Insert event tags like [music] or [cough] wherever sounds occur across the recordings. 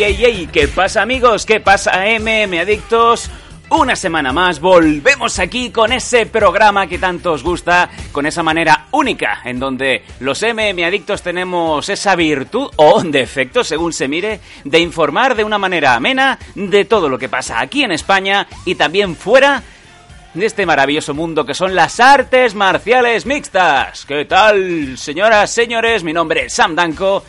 ¿Qué pasa, amigos? ¿Qué pasa, MM Adictos? Una semana más volvemos aquí con ese programa que tanto os gusta, con esa manera única en donde los MM Adictos tenemos esa virtud o defecto, según se mire, de informar de una manera amena de todo lo que pasa aquí en España y también fuera de este maravilloso mundo que son las artes marciales mixtas. ¿Qué tal, señoras, señores? Mi nombre es Sam Danko.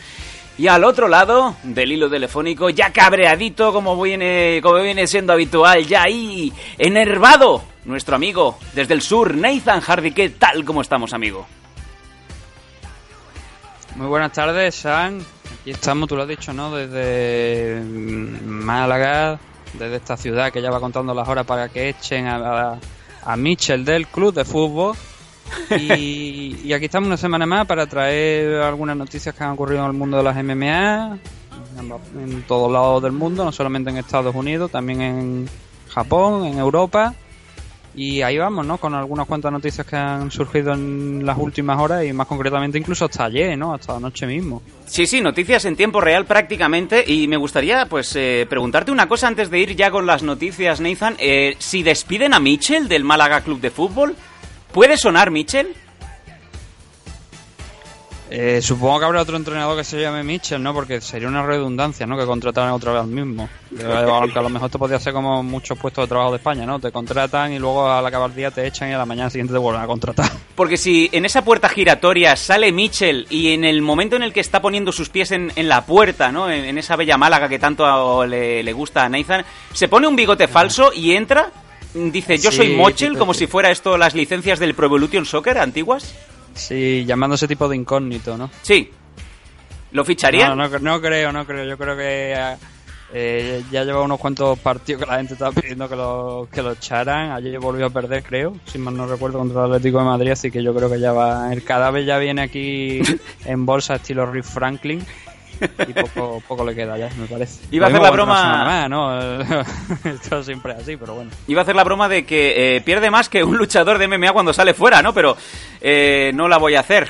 Y al otro lado del hilo telefónico, ya cabreadito como viene, como viene siendo habitual, ya ahí enervado, nuestro amigo desde el sur, Nathan Hardy. ¿Qué tal? ¿Cómo estamos, amigo? Muy buenas tardes, Sam. Aquí estamos, tú lo has dicho, ¿no? Desde mm, Málaga, desde esta ciudad que ya va contando las horas para que echen a, a, a Mitchell del club de fútbol. Y, aquí estamos una semana más para traer algunas noticias que han ocurrido en el mundo de las MMA, en, en todos lados del mundo, no solamente en Estados Unidos, también en Japón, en Europa. Y ahí vamos, ¿no? Con algunas cuantas noticias que han surgido en las últimas horas y más concretamente incluso hasta ayer, ¿no? Hasta anoche mismo. Sí, sí, noticias en tiempo real prácticamente. Y me gustaría, pues, eh, preguntarte una cosa antes de ir ya con las noticias, Nathan. Eh, si despiden a Mitchell del Málaga Club de Fútbol, ¿puede sonar Mitchell? Eh, supongo que habrá otro entrenador que se llame Mitchell, ¿no? Porque sería una redundancia, ¿no? Que contrataran otra vez al mismo. Aunque a lo mejor te podría ser como muchos puestos de trabajo de España, ¿no? Te contratan y luego al acabar el día te echan y a la mañana siguiente te vuelven a contratar. [laughs] Porque si en esa puerta giratoria sale Mitchell y en el momento en el que está poniendo sus pies en, en la puerta, ¿no? En, en, esa bella Málaga que tanto le, le, gusta a Nathan, se pone un bigote falso y entra, dice yo sí, soy Mochel, como si fuera esto las licencias del Pro Evolution Soccer antiguas. Sí, llamando ese tipo de incógnito, ¿no? Sí. ¿Lo ficharían? No, no, no creo, no creo. Yo creo que eh, ya lleva unos cuantos partidos que la gente estaba pidiendo que lo, que lo echaran. Ayer volvió a perder, creo, si mal no recuerdo, contra el Atlético de Madrid. Así que yo creo que ya va. El cadáver ya viene aquí [laughs] en bolsa estilo Rick Franklin. [laughs] Y poco, poco le queda ya, me parece. Iba a hacer la broma. Más, ¿no? [laughs] Esto siempre es así, pero bueno. Iba a hacer la broma de que eh, pierde más que un luchador de MMA cuando sale fuera, ¿no? Pero eh, no la voy a hacer.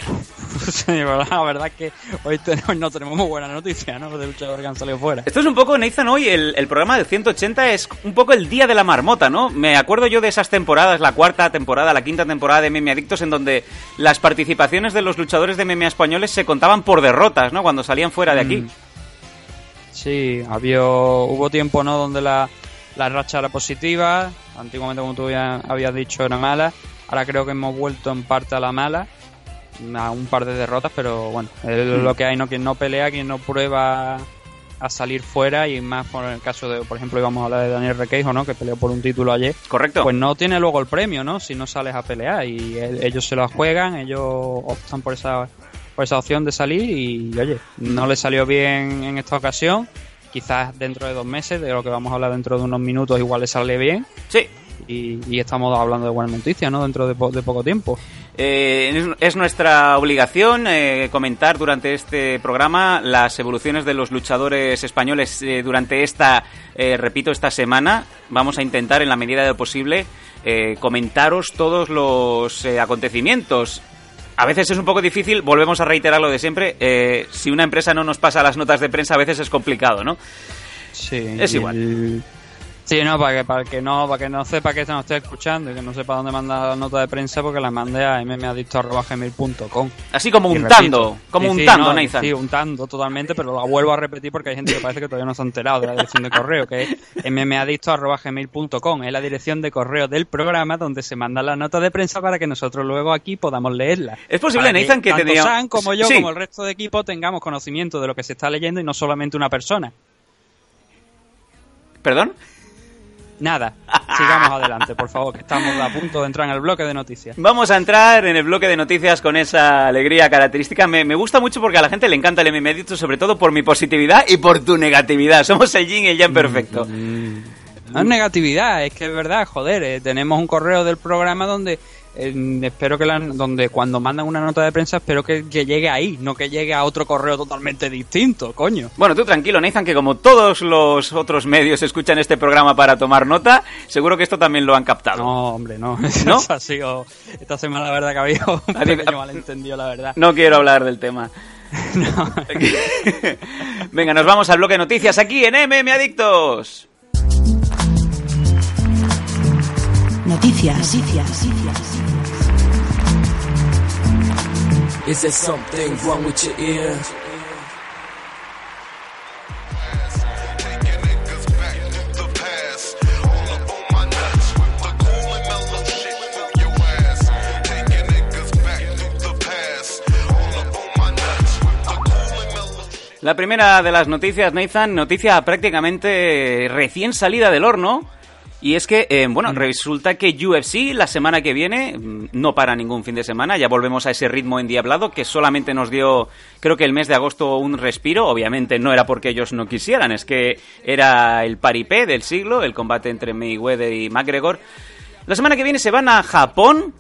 [laughs] La verdad es que hoy tenemos, no tenemos muy buena noticia, ¿no? De luchador que han salido fuera. Esto es un poco, Nathan, hoy el, el, programa del 180 es un poco el día de la marmota, ¿no? Me acuerdo yo de esas temporadas, la cuarta temporada, la quinta temporada de MMA Adictos, en donde las participaciones de los luchadores de MMA españoles se contaban por derrotas, ¿no? Cuando salían fuera de aquí. Mm. Sí, había, hubo tiempo, ¿no? Donde la, la racha era positiva. Antiguamente, como tú habías dicho, era mala. Ahora creo que hemos vuelto en parte a la mala a un par de derrotas, pero bueno, es lo que hay, ¿no? Quien no pelea, quien no prueba a salir fuera y más por el caso de, por ejemplo, íbamos a hablar de Daniel Requeijo, ¿no? Que peleó por un título ayer. Correcto. Pues no tiene luego el premio, ¿no? Si no sales a pelear y ellos se lo juegan, ellos optan por esa, por esa opción de salir y, oye, no le salió bien en esta ocasión. Quizás dentro de dos meses, de lo que vamos a hablar dentro de unos minutos, igual le sale bien. Sí. Y, y, estamos hablando de buenas noticias, ¿no? Dentro de, po de poco tiempo. Eh, es, es, nuestra obligación eh, comentar durante este programa las evoluciones de los luchadores españoles eh, durante esta, repito, esta semana. Vamos a intentar, en la medida de lo posible, eh, comentaros todos los acontecimientos. A veces es un poco difícil, volvemos a reiterar lo de siempre. si una empresa no nos pasa las notas de prensa, a veces es complicado, ¿no? Sí. Es igual. El... Sí, no, para que, para que no, para que no sepa que se nos esté escuchando y que no sepa dónde mandar la nota de prensa, porque la mandé a mmadicto.gmail.com. Así como untando, como sí, untando, sí, no, Nathan. Sí, untando totalmente, pero la vuelvo a repetir porque hay gente que parece que todavía no se ha enterado de la dirección de correo, que es mmadicto.gmail.com. Es la dirección de correo del programa donde se manda la nota de prensa para que nosotros luego aquí podamos leerla. Es posible, Nathan, que, que diga... San como yo, sí. como el resto de equipo, tengamos conocimiento de lo que se está leyendo y no solamente una persona. ¿Perdón? Nada. sigamos adelante, por favor, que estamos a punto de entrar en el bloque de noticias. Vamos a entrar en el bloque de noticias con esa alegría característica. Me, me gusta mucho porque a la gente le encanta el MMA Adictos, sobre todo por mi positividad y por tu negatividad. Somos el yin y el yang perfecto. No es negatividad, es que es verdad, joder, eh, tenemos un correo del programa donde eh, espero que la, donde cuando mandan una nota de prensa espero que, que llegue ahí, no que llegue a otro correo totalmente distinto, coño. Bueno, tú tranquilo, Nathan, que como todos los otros medios escuchan este programa para tomar nota, seguro que esto también lo han captado. No, hombre, no. ¿No? [laughs] Ha sido esta semana la verdad que ha habido un [laughs] pequeño malentendido, la verdad. No quiero hablar del tema. [laughs] No. Venga, nos vamos al bloque de noticias aquí en MM Adictos. Noticias. Noticias. Is there something wrong with your ear? La primera de las noticias, Nathan, noticia prácticamente recién salida del horno. Y es que, eh, bueno, resulta que UFC la semana que viene mm, no para ningún fin de semana. Ya volvemos a ese ritmo endiablado que solamente nos dio, creo que el mes de agosto, un respiro. Obviamente no era porque ellos no quisieran, es que era el paripé del siglo, el combate entre Mayweather y McGregor. La semana que viene se van a Japón.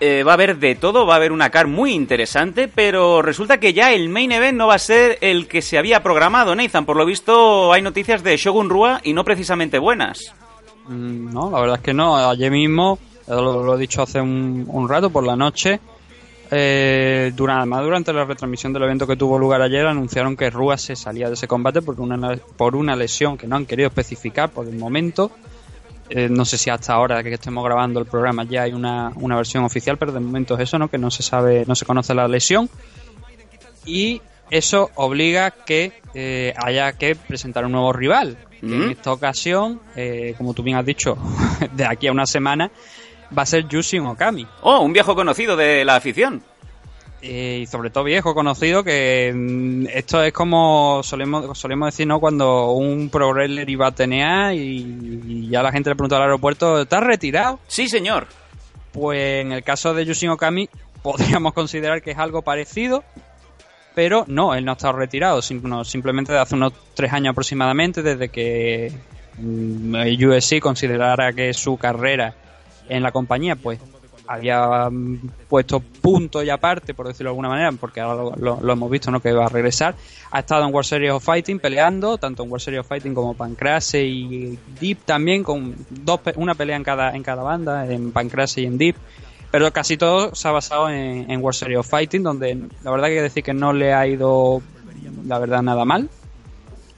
Eh, va a haber de todo, va a haber una car muy interesante, pero resulta que ya el main event no va a ser el que se había programado, Nathan. Por lo visto hay noticias de Shogun Rua y no precisamente buenas. Mm, No, la verdad es que no. Ayer mismo, lo, he dicho hace un, un rato, por la noche, eh, durante, además durante la retransmisión del evento que tuvo lugar ayer, anunciaron que Rúa se salía de ese combate por una, por una lesión que no han querido especificar por el momento. Eh, no sé si hasta ahora que estemos grabando el programa ya hay una, una versión oficial, pero de momento es eso, ¿no? Que no se sabe, no se conoce la lesión. Y eso obliga que eh, haya que presentar un nuevo rival. Que Mm. En esta ocasión, eh, como tú bien has dicho, [laughs] de aquí a una semana, va a ser Yushin Okami. Oh, un viejo conocido de la afición. Eh, y sobre todo viejo conocido que mm, esto es como solemos, solemos decir no cuando un pro wrestler iba a tenear y, y ya la gente le pregunta al aeropuerto ¿estás retirado? Sí, señor. Pues en el caso de Yushin Okami [laughs] podríamos considerar que es algo parecido, pero no, él no ha estado retirado, sim- no, simplemente de hace unos tres años aproximadamente, desde que mm, USC considerara que su carrera en la compañía pues había mm, puesto punto y aparte, por decirlo de alguna manera, porque ahora lo, hemos visto, ¿no? Que va a regresar. Ha estado en World Series of Fighting peleando, tanto en World Series of Fighting como Pancrase y Deep también, con dos una pelea en cada, en cada banda, en Pancrase y en Deep. Pero casi todo se ha basado en, en World Series of Fighting, donde la verdad que hay que decir que no le ha ido, la verdad, nada mal.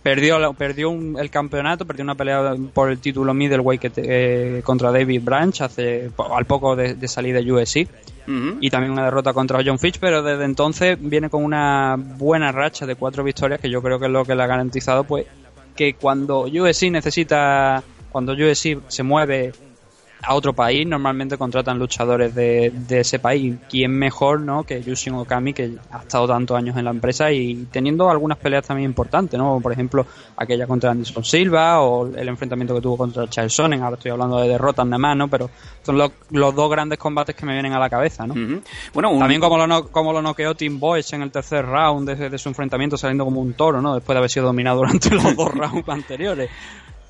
Perdió, perdió un- el campeonato, perdió una pelea por el título middleweight que te- eh, contra David Branch hace, al poco de, de salir de UFC y también una derrota contra John Fitch, pero desde entonces viene con una buena racha de cuatro victorias que yo creo que es lo que le ha garantizado pues que cuando UFC necesita, cuando UFC se mueve a otro país, normalmente contratan luchadores de, de ese país. ¿Quién mejor no que Yushin Okami, que ha estado tantos años en la empresa y teniendo algunas peleas también importantes, ¿no? Por ejemplo, aquella contra Anderson Silva o el enfrentamiento que tuvo contra Charles Sonnen. Ahora estoy hablando de derrotas nada más, ¿no? Pero son los, los dos grandes combates que me vienen a la cabeza, ¿no? Ujú. Bueno, un- También como lo, no- como lo noqueó Tim Boyce en el tercer round de, de su enfrentamiento saliendo como un toro, ¿no? Después de haber sido dominado durante los dos [laughs] rounds anteriores.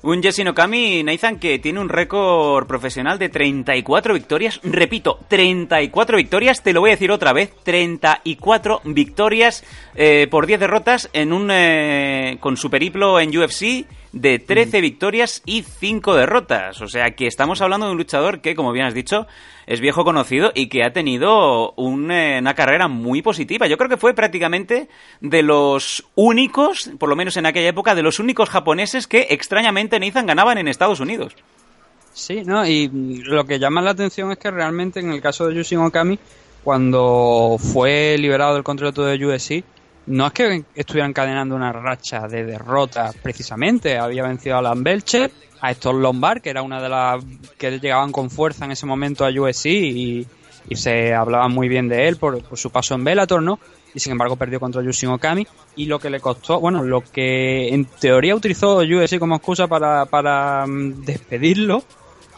Un Jesse Okami, Nathan, que tiene un récord profesional de 34 victorias. Repito, 34 victorias, te lo voy a decir otra vez. 34 victorias eh, por 10 derrotas en un eh, con su periplo en UFC de 13 victorias y 5 derrotas. O sea que estamos hablando de un luchador que, como bien has dicho, es viejo conocido y que ha tenido un, eh, una carrera muy positiva. Yo creo que fue prácticamente de los únicos, por lo menos en aquella época, de los únicos japoneses que extrañamente Nathan ganaban en Estados Unidos. Sí, ¿no? Y mm, lo que llama la atención es que realmente en el caso de Yushin Okami, cuando fue liberado del contrato de UFC, no es que estuviera encadenando una racha de derrotas precisamente. Había vencido a Alan Belcher, a Héctor Lombard, que era una de las que llegaban con fuerza en ese momento a UFC y, se hablaba muy bien de él por, su paso en Bellator, ¿no? Y sin embargo perdió contra Yushin Okami. Y lo que le costó, bueno, lo que en teoría utilizó UFC como excusa para, para mm, despedirlo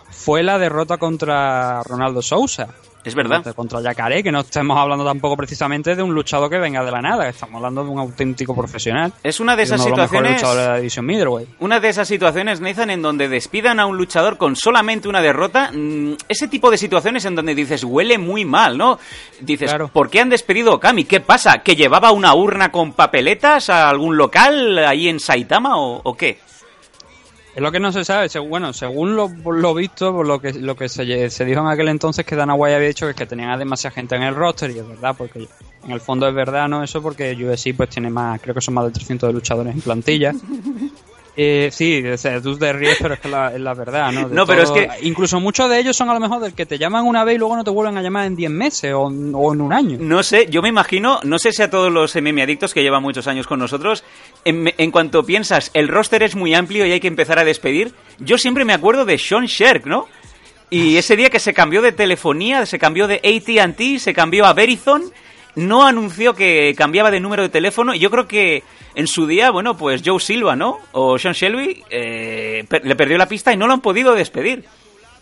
fue la derrota contra Ronaldo Sousa. Es verdad. Contra- Contra Yacaré, que no estamos hablando tampoco precisamente de un luchador que venga de la nada, estamos hablando de un auténtico profesional. Es una de esas uno situaciones. de la división middleweight. Una de esas situaciones, Nathan, en donde despidan a un luchador con solamente una derrota. mm, Ese tipo de situaciones en donde dices, huele muy mal, ¿no? Dices, Claro. ¿por qué han despedido a Okami? ¿Qué pasa? ¿Que llevaba una urna con papeletas a algún local ahí en Saitama o, o qué? Es lo que no se sabe. Bueno, según lo, lo visto, por lo que, lo que se, se dijo en aquel entonces, que Dana White había dicho que, que tenían a demasiada gente en el roster, y es verdad, porque en el fondo es verdad, ¿no? Eso porque UFC pues tiene más, creo que son más de 300 de luchadores en plantilla. Eh, sí, o sea, tú te ríes, [laughs] pero es que la, es la verdad, ¿no? De No, pero es que- Incluso muchos de ellos son a lo mejor del que te llaman una vez y luego no te vuelven a llamar en 10 meses o, en- o en un año. No sé, yo me imagino, no sé si a todos los MM adictos que llevan muchos años con nosotros, en, en cuanto piensas, el roster es muy amplio y hay que empezar a despedir, yo siempre me acuerdo de Sean Sherk, ¿no? Y ese día que se cambió de telefonía, se cambió de AT&T, se cambió a Verizon, no anunció que cambiaba de número de teléfono y yo creo que en su día, bueno, pues Joe Silva, ¿no? O Sean Shelby eh, per- le perdió la pista y no lo han podido despedir.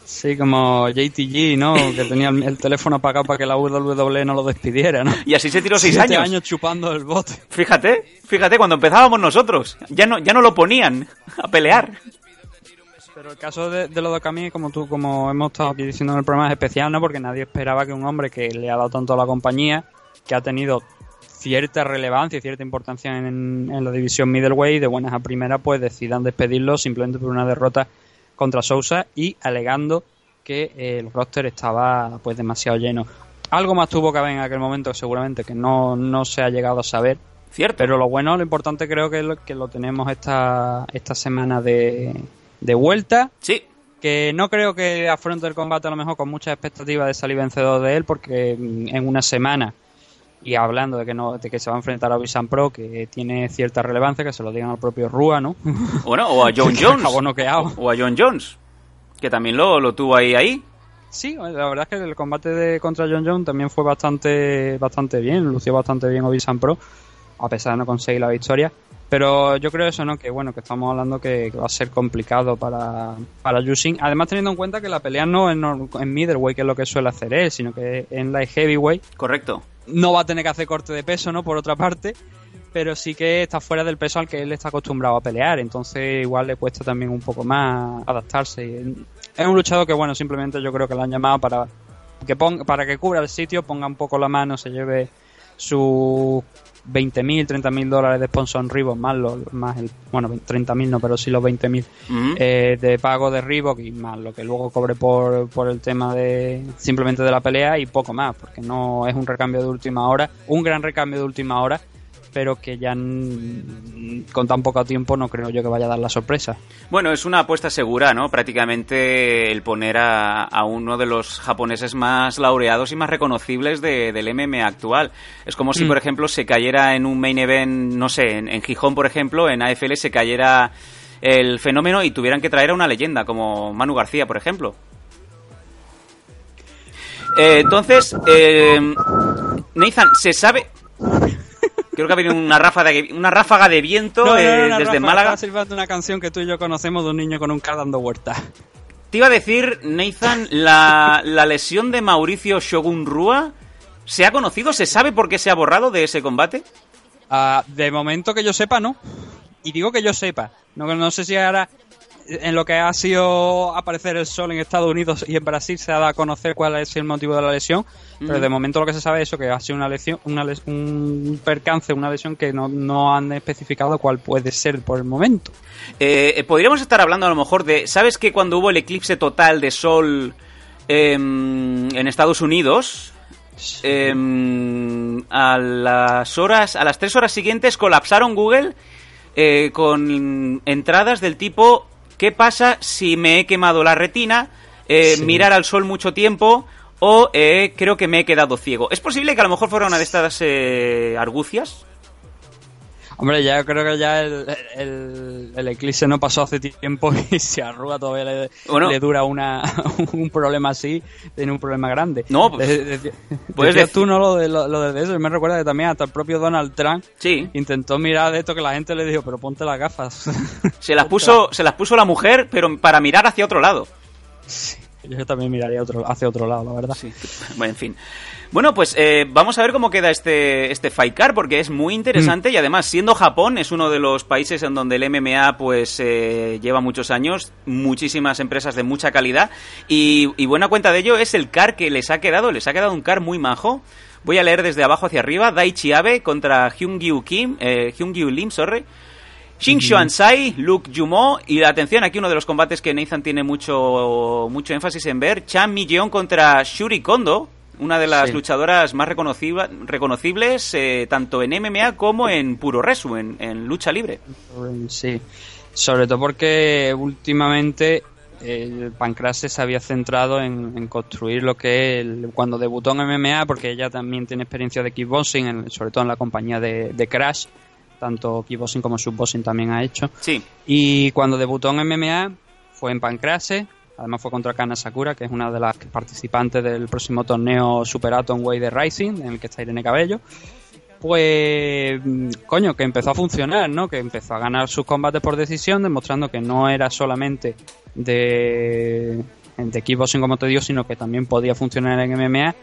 Sí, como JTG, ¿no? Que tenía el, el teléfono apagado para que la WWE no lo despidiera, ¿no? Y así se tiró seis Siete años. chupando el bote. Fíjate, fíjate, cuando empezábamos nosotros, ya no, ya no lo ponían a pelear. Pero el caso de, de los como tú, como hemos estado aquí diciendo en el programa, es especial, ¿no? Porque nadie esperaba que un hombre que le ha dado tanto a la compañía, que ha tenido cierta relevancia y cierta importancia en, en la división middleweight, de buenas a primeras, pues decidan despedirlo simplemente por una derrota contra Sousa y alegando que eh, el roster estaba pues demasiado lleno. Algo más tuvo que haber en aquel momento, seguramente, que no, no se ha llegado a saber. Cierto. Pero lo bueno, lo importante creo que lo, que lo tenemos esta, esta semana de, de vuelta. Sí, Que no creo que afronte el combate a lo mejor con muchas expectativas de salir vencedor de él, porque mm, en una semana, y hablando de que no de que se va a enfrentar a Obisan Pro, que tiene cierta relevancia, que se lo digan al propio Rua, ¿no? [laughs] bueno, o a John Jones. O a John Jones, que también lo, lo tuvo ahí, ahí. Sí, la verdad es que el combate de contra John Jones también fue bastante bastante bien, lució bastante bien Obisan Pro, a pesar de no conseguir la victoria. Pero yo creo eso, ¿no? Que bueno, que estamos hablando que, que va a ser complicado para, para Yushin. Además, teniendo en cuenta que la pelea no es nor- en middleweight, que es lo que suele hacer él, sino que en light heavyweight Correcto. No va a tener que hacer corte de peso, ¿no? Por otra parte, pero sí que está fuera del peso al que él está acostumbrado a pelear, entonces igual le cuesta también un poco más adaptarse. Es un luchador que, bueno, simplemente yo creo que lo han llamado para que ponga, para que cubra el sitio, ponga un poco la mano, se lleve sus 20.000, 30.000 dólares de sponsor en Reebok, más, los, más el, bueno, 30.000 no, pero sí los 20.000 Ujú. eh, de pago de Reebok y más lo que luego cobre por, por el tema de simplemente de la pelea y poco más, porque no es un recambio de última hora, un gran recambio de última hora, pero que ya con tan poco tiempo no creo yo que vaya a dar la sorpresa. Bueno, es una apuesta segura, ¿no? Prácticamente el poner a, a uno de los japoneses más laureados y más reconocibles de- del MMA actual. Es como si, Mm. por ejemplo, se cayera en un main event, no sé, en, en Gijón, por ejemplo, en AFL se cayera el fenómeno y tuvieran que traer a una leyenda, como Manu García, por ejemplo. Eh, entonces, eh, Nathan, ¿se sabe...? Creo que ha venido una ráfaga de, una ráfaga de viento No, no, eh, desde Rafa, Málaga. una canción que tú y yo conocemos de un niño con un car dando vueltas. Te iba a decir, Nathan, la, la lesión de Mauricio Shogun Rua, ¿se ha conocido? ¿Se sabe por qué se ha borrado de ese combate? Ah, de momento que yo sepa, no. Y digo que yo sepa. No, no sé si ahora, en lo que ha sido aparecer el sol en Estados Unidos y en Brasil, se ha dado a conocer cuál es el motivo de la lesión. Pero de momento lo que se sabe es eso, que ha sido una lesión, una les- un percance, una lesión que no, no han especificado cuál puede ser por el momento. Eh, eh, podríamos estar hablando a lo mejor de... ¿Sabes que cuando hubo el eclipse total de sol em, en Estados Unidos... em, a las horas, a las tres horas siguientes colapsaron Google eh, con entradas del tipo ¿qué pasa si me he quemado la retina? Eh, Sí. Mirar al sol mucho tiempo o eh, creo que me he quedado ciego. ¿Es posible que a lo mejor fuera una de estas eh, argucias? Hombre, ya creo que ya el, el, el eclipse no pasó hace tiempo [laughs] y si arruga todavía le, Bueno. le dura una, [laughs] un problema así, tiene un problema grande. No, pues, De- de- de- puedes decías decir- tú no lo de, lo, lo de eso, me recuerda que también hasta el propio Donald Trump Sí. intentó mirar de esto que la gente le dijo, pero ponte las gafas. [laughs] Se las puso, se las puso la mujer, pero para mirar hacia otro lado. Yo también miraría otro, hacia otro lado, la verdad. Sí. Bueno, en fin. Bueno, pues eh, vamos a ver cómo queda este, este Fight Card, porque es muy interesante y además, siendo Japón, es uno de los países en donde el MMA pues eh, lleva muchos años, muchísimas empresas de mucha calidad y, y buena cuenta de ello es el car que les ha quedado, les ha quedado un car muy majo. Voy a leer desde abajo hacia arriba, Daichi Abe contra Hyungyu Kim, eh, Hyungyu Lim, sorry. Shin Sai, Luke Jumo y atención, aquí uno de los combates que Nathan tiene mucho, mucho énfasis en ver, Chan Mi-jeon contra Shuri Kondo, una de las Sí. luchadoras más reconociba- reconocibles eh, tanto en MMA como en puro resu, en, en lucha libre. Sí, sobre todo porque últimamente el Pancrase se había centrado en, en construir lo que es el- cuando debutó en MMA, porque ella también tiene experiencia de kickboxing, en- sobre todo en la compañía de, de Crash, tanto kickboxing como subboxing también ha hecho. Sí, Y cuando debutó en MMA fue en Pancrase, además fue contra Kana Sakura, que es una de las participantes del próximo torneo Super Atomweight de Rising, en el que está Irene Cabello. Pues, mm, coño, que empezó a funcionar, ¿no? Que empezó a ganar sus combates por decisión, demostrando que no era solamente de, de kickboxing, como te digo, sino que también podía funcionar en MMA.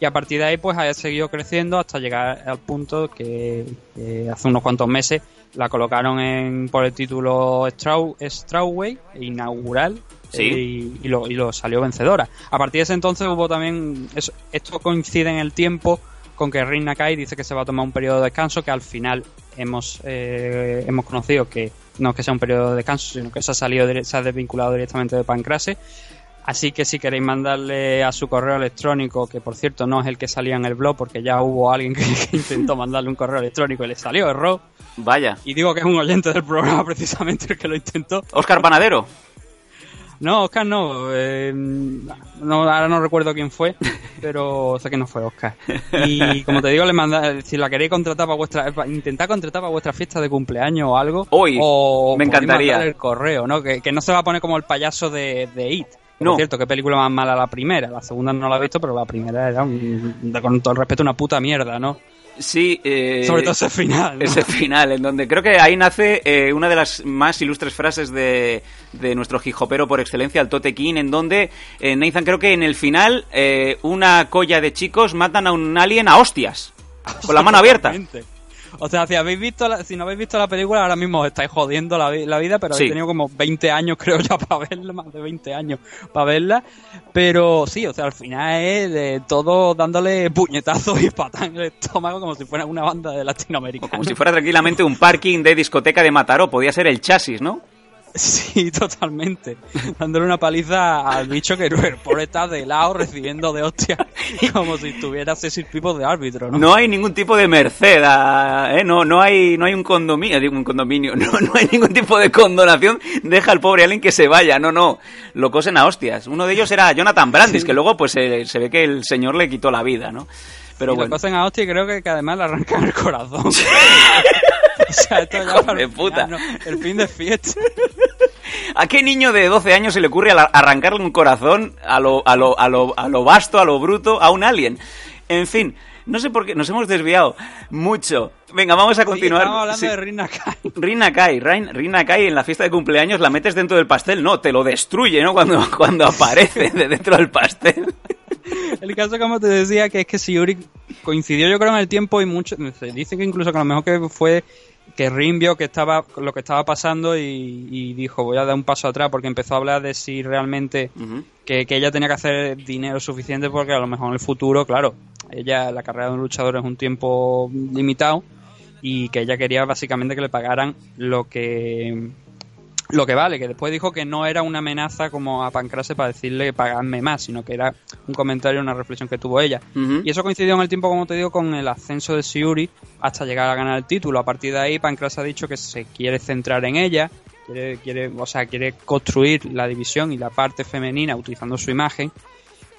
Y a partir de ahí, pues ha seguido creciendo hasta llegar al punto que, hace unos cuantos meses la colocaron en, por el título Straw, Strawway, inaugural, Sí. eh, y, y lo, y lo salió vencedora. A partir de ese entonces hubo también. eso- esto coincide en el tiempo con que Rin Nakai dice que se va a tomar un periodo de descanso, que al final hemos, eh, hemos conocido que no es que sea un periodo de descanso, sino que se ha salido, se ha desvinculado directamente de Pancrase. Así que si queréis mandarle a su correo electrónico, que por cierto no es el que salía en el blog, porque ya hubo alguien que, [laughs] que intentó mandarle un correo electrónico y le salió error. vaya. Y digo que es un oyente del programa [laughs] precisamente el que lo intentó. Oscar Panadero. No, Oscar no, eh, no. Ahora no recuerdo quién fue, [laughs] pero sé que no fue Oscar. Y como te digo, le manda, si la queréis contratar para vuestra, para intentar contratar para vuestra fiesta de cumpleaños o algo. Uy, o me encantaría. el correo, ¿no? Que, que no se va a poner como el payaso de, de It. No. Por cierto, qué película más mala la primera. La segunda no la he visto, pero la primera era, un- con todo el respeto, una puta mierda, ¿no? Sí, eh, Sobre todo ese final. ¿no? ese final, en donde creo que ahí nace eh, una de las más ilustres frases de, de nuestro hijopero por excelencia, el Tote King, en donde eh, Nathan creo que en el final eh, una colla de chicos matan a un alien a hostias, con la mano abierta. [laughs] O sea, si habéis visto la- si no habéis visto la película, ahora mismo os estáis jodiendo la vida, pero Sí. habéis tenido como 20 años, [laughs] creo ya, para verla, más de 20 años para verla. Pero sí, o sea, al final es de todo dándole puñetazos y patas en el estómago como si fuera una banda de Latinoamérica. Como si fuera tranquilamente un parking de discoteca de Mataró, podía ser el chasis, ¿no? Sí, totalmente. Dándole una paliza al bicho que el pobre está de lado recibiendo de hostia [laughs] como si estuviera ese tipo de árbitro, ¿no? No hay ningún tipo de merced, ¿eh? no, no hay, no hay un condominio, digo un condominio, [laughs] no, no hay ningún tipo de condonación, deja al pobre alien que se vaya, no, no, lo cosen a hostias. Uno de ellos era Jonathan Brandis, que luego pues eh, se ve que el señor le quitó la vida, ¿no? Pero y lo bueno, cosen a hostia y creo que, que además le arrancan el corazón. [laughs] [laughs] o sea, esto ya para puta. El fin de fiesta. [laughs] ¿a qué niño de 12 años se le ocurre arrancarle un corazón a lo, a lo, a lo, a lo vasto, a lo bruto, a un alien? En fin, no sé por qué, nos hemos desviado mucho. Venga, vamos a continuar. estamos hablando Sí. de Rina Kai. [laughs] Rina Kai, Rain- Rina Kai en la fiesta de cumpleaños la metes dentro del pastel, no, te lo destruye, ¿no? Cuando, cuando aparece de dentro del pastel. [laughs] El caso, como te decía, que es que Siuri coincidió yo creo en el tiempo y mucho, se dice que incluso que a lo mejor que fue que Rin vio que estaba lo que estaba pasando y, y dijo voy a dar un paso atrás porque empezó a hablar de si realmente que, que ella tenía que hacer dinero suficiente porque a lo mejor en el futuro, claro, ella la carrera de un luchador es un tiempo limitado y que ella quería básicamente que le pagaran lo que lo que vale, que después dijo que no era una amenaza como a Pancrase para decirle pagadme más, sino que era un comentario, una reflexión que tuvo ella. Y eso coincidió en el tiempo, como te digo, con el ascenso de Siuri hasta llegar a ganar el título. A partir de ahí, Pancrase ha dicho que se quiere centrar en ella, quiere, quiere, o sea, quiere construir la división y la parte femenina utilizando su imagen.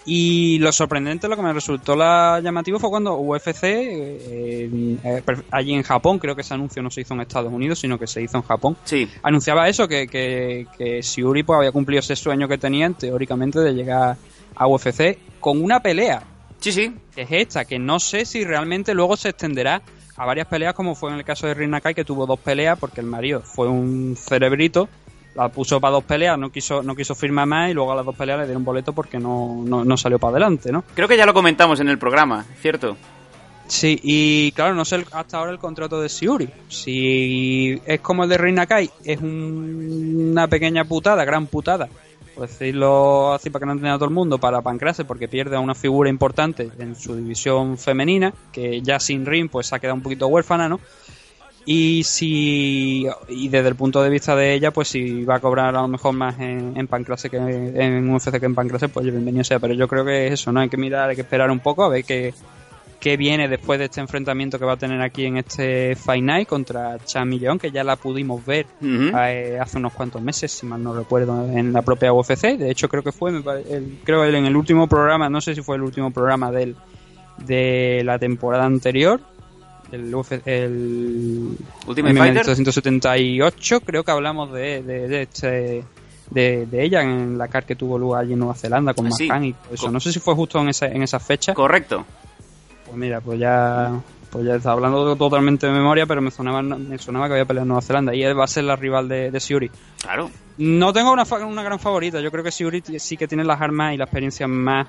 Y lo sorprendente, lo que me resultó la llamativo fue cuando UFC, eh, eh, per- allí en Japón, creo que ese anuncio no se hizo en Estados Unidos, sino que se hizo en Japón, Sí, anunciaba eso, que, que, que Siuri pues, había cumplido ese sueño que tenían, teóricamente, de llegar a UFC con una pelea, sí, sí. que es esta, que no sé si realmente luego se extenderá a varias peleas, como fue en el caso de Rin Nakai, que tuvo dos peleas, porque el marido fue un cerebrito la puso para dos peleas, no quiso, no quiso firmar más y luego a las dos peleas le dieron boleto porque no, no, no salió para adelante, ¿no? Creo que ya lo comentamos en el programa, ¿cierto? Sí, y claro, no sé hasta ahora el contrato de Siuri. Si es como el de Reina Kai, es un- una pequeña putada, gran putada, por decirlo así para que no entienda todo el mundo, para Pancrase, porque pierde a una figura importante en su división femenina, que ya sin ring pues se ha quedado un poquito huérfana, ¿no? Y si y desde el punto de vista de ella, pues si va a cobrar a lo mejor más en, en Pancrase que en UFC que en Pancrase, pues bienvenido sea. Pero yo creo que es eso, ¿no? Hay que mirar, hay que esperar un poco a ver qué, qué viene después de este enfrentamiento que va a tener aquí en este Fight Night contra Chami León, que ya la pudimos ver eh, hace unos cuantos meses, si mal no recuerdo, en la propia UFC. De hecho, creo que fue, el- creo en el último programa, no sé si fue el último programa del, de la temporada anterior, el, el Ultimate MMA Fighter. 278, creo que hablamos de, de, de este de, de ella en la car que tuvo lugar allí en Nueva Zelanda con Sí. Y todo eso. No sé si fue justo en esa, en esa fecha. Correcto. Pues mira, pues ya, pues ya estaba hablando totalmente de memoria, pero me sonaba, me sonaba que había peleado en Nueva Zelanda y él va a ser la rival de, de Siuri. Claro. No tengo una, una gran favorita, yo creo que Siuri sí que tiene las armas y la experiencia más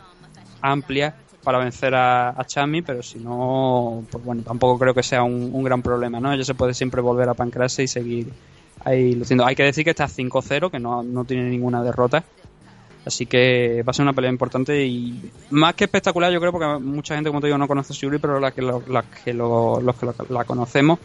amplia para vencer a, a Chami, pero si no, pues bueno, tampoco creo que sea un, gran problema, ¿no? Ella se puede siempre volver a pancrarse y seguir ahí luciendo. Hay que decir que está 5-0, que no, no tiene ninguna derrota. Así que va a ser una pelea importante y más que espectacular, yo creo, porque mucha gente, como te digo, no conoce a Siuri, pero la que los que lo- la conocemos,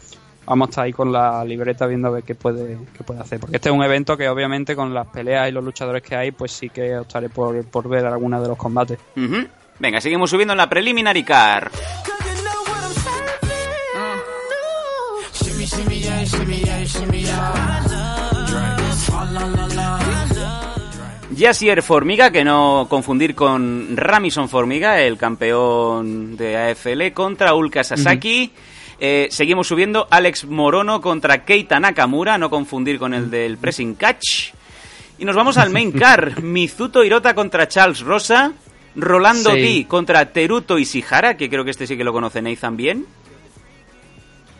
vamos a estar ahí con la libreta viendo a ver qué puede, qué puede hacer. Porque este es un evento que, obviamente, con las peleas y los luchadores que hay, pues sí que optaré por, por ver alguna de los combates. Ujú. Venga, seguimos subiendo en la preliminary car. Yassier Formiga, que no confundir con Ramison Formiga, el campeón de AFL, contra Ulka Sasaki. Eh, seguimos subiendo Alex Morono contra Keita Nakamura, no confundir con el del Pressing Catch. Y nos vamos al main car. [laughs] Mizuto Hirota contra Charles Rosa. Rolando Sí. D contra Teruto Ishihara, que creo que este sí que lo conoce Nathan bien.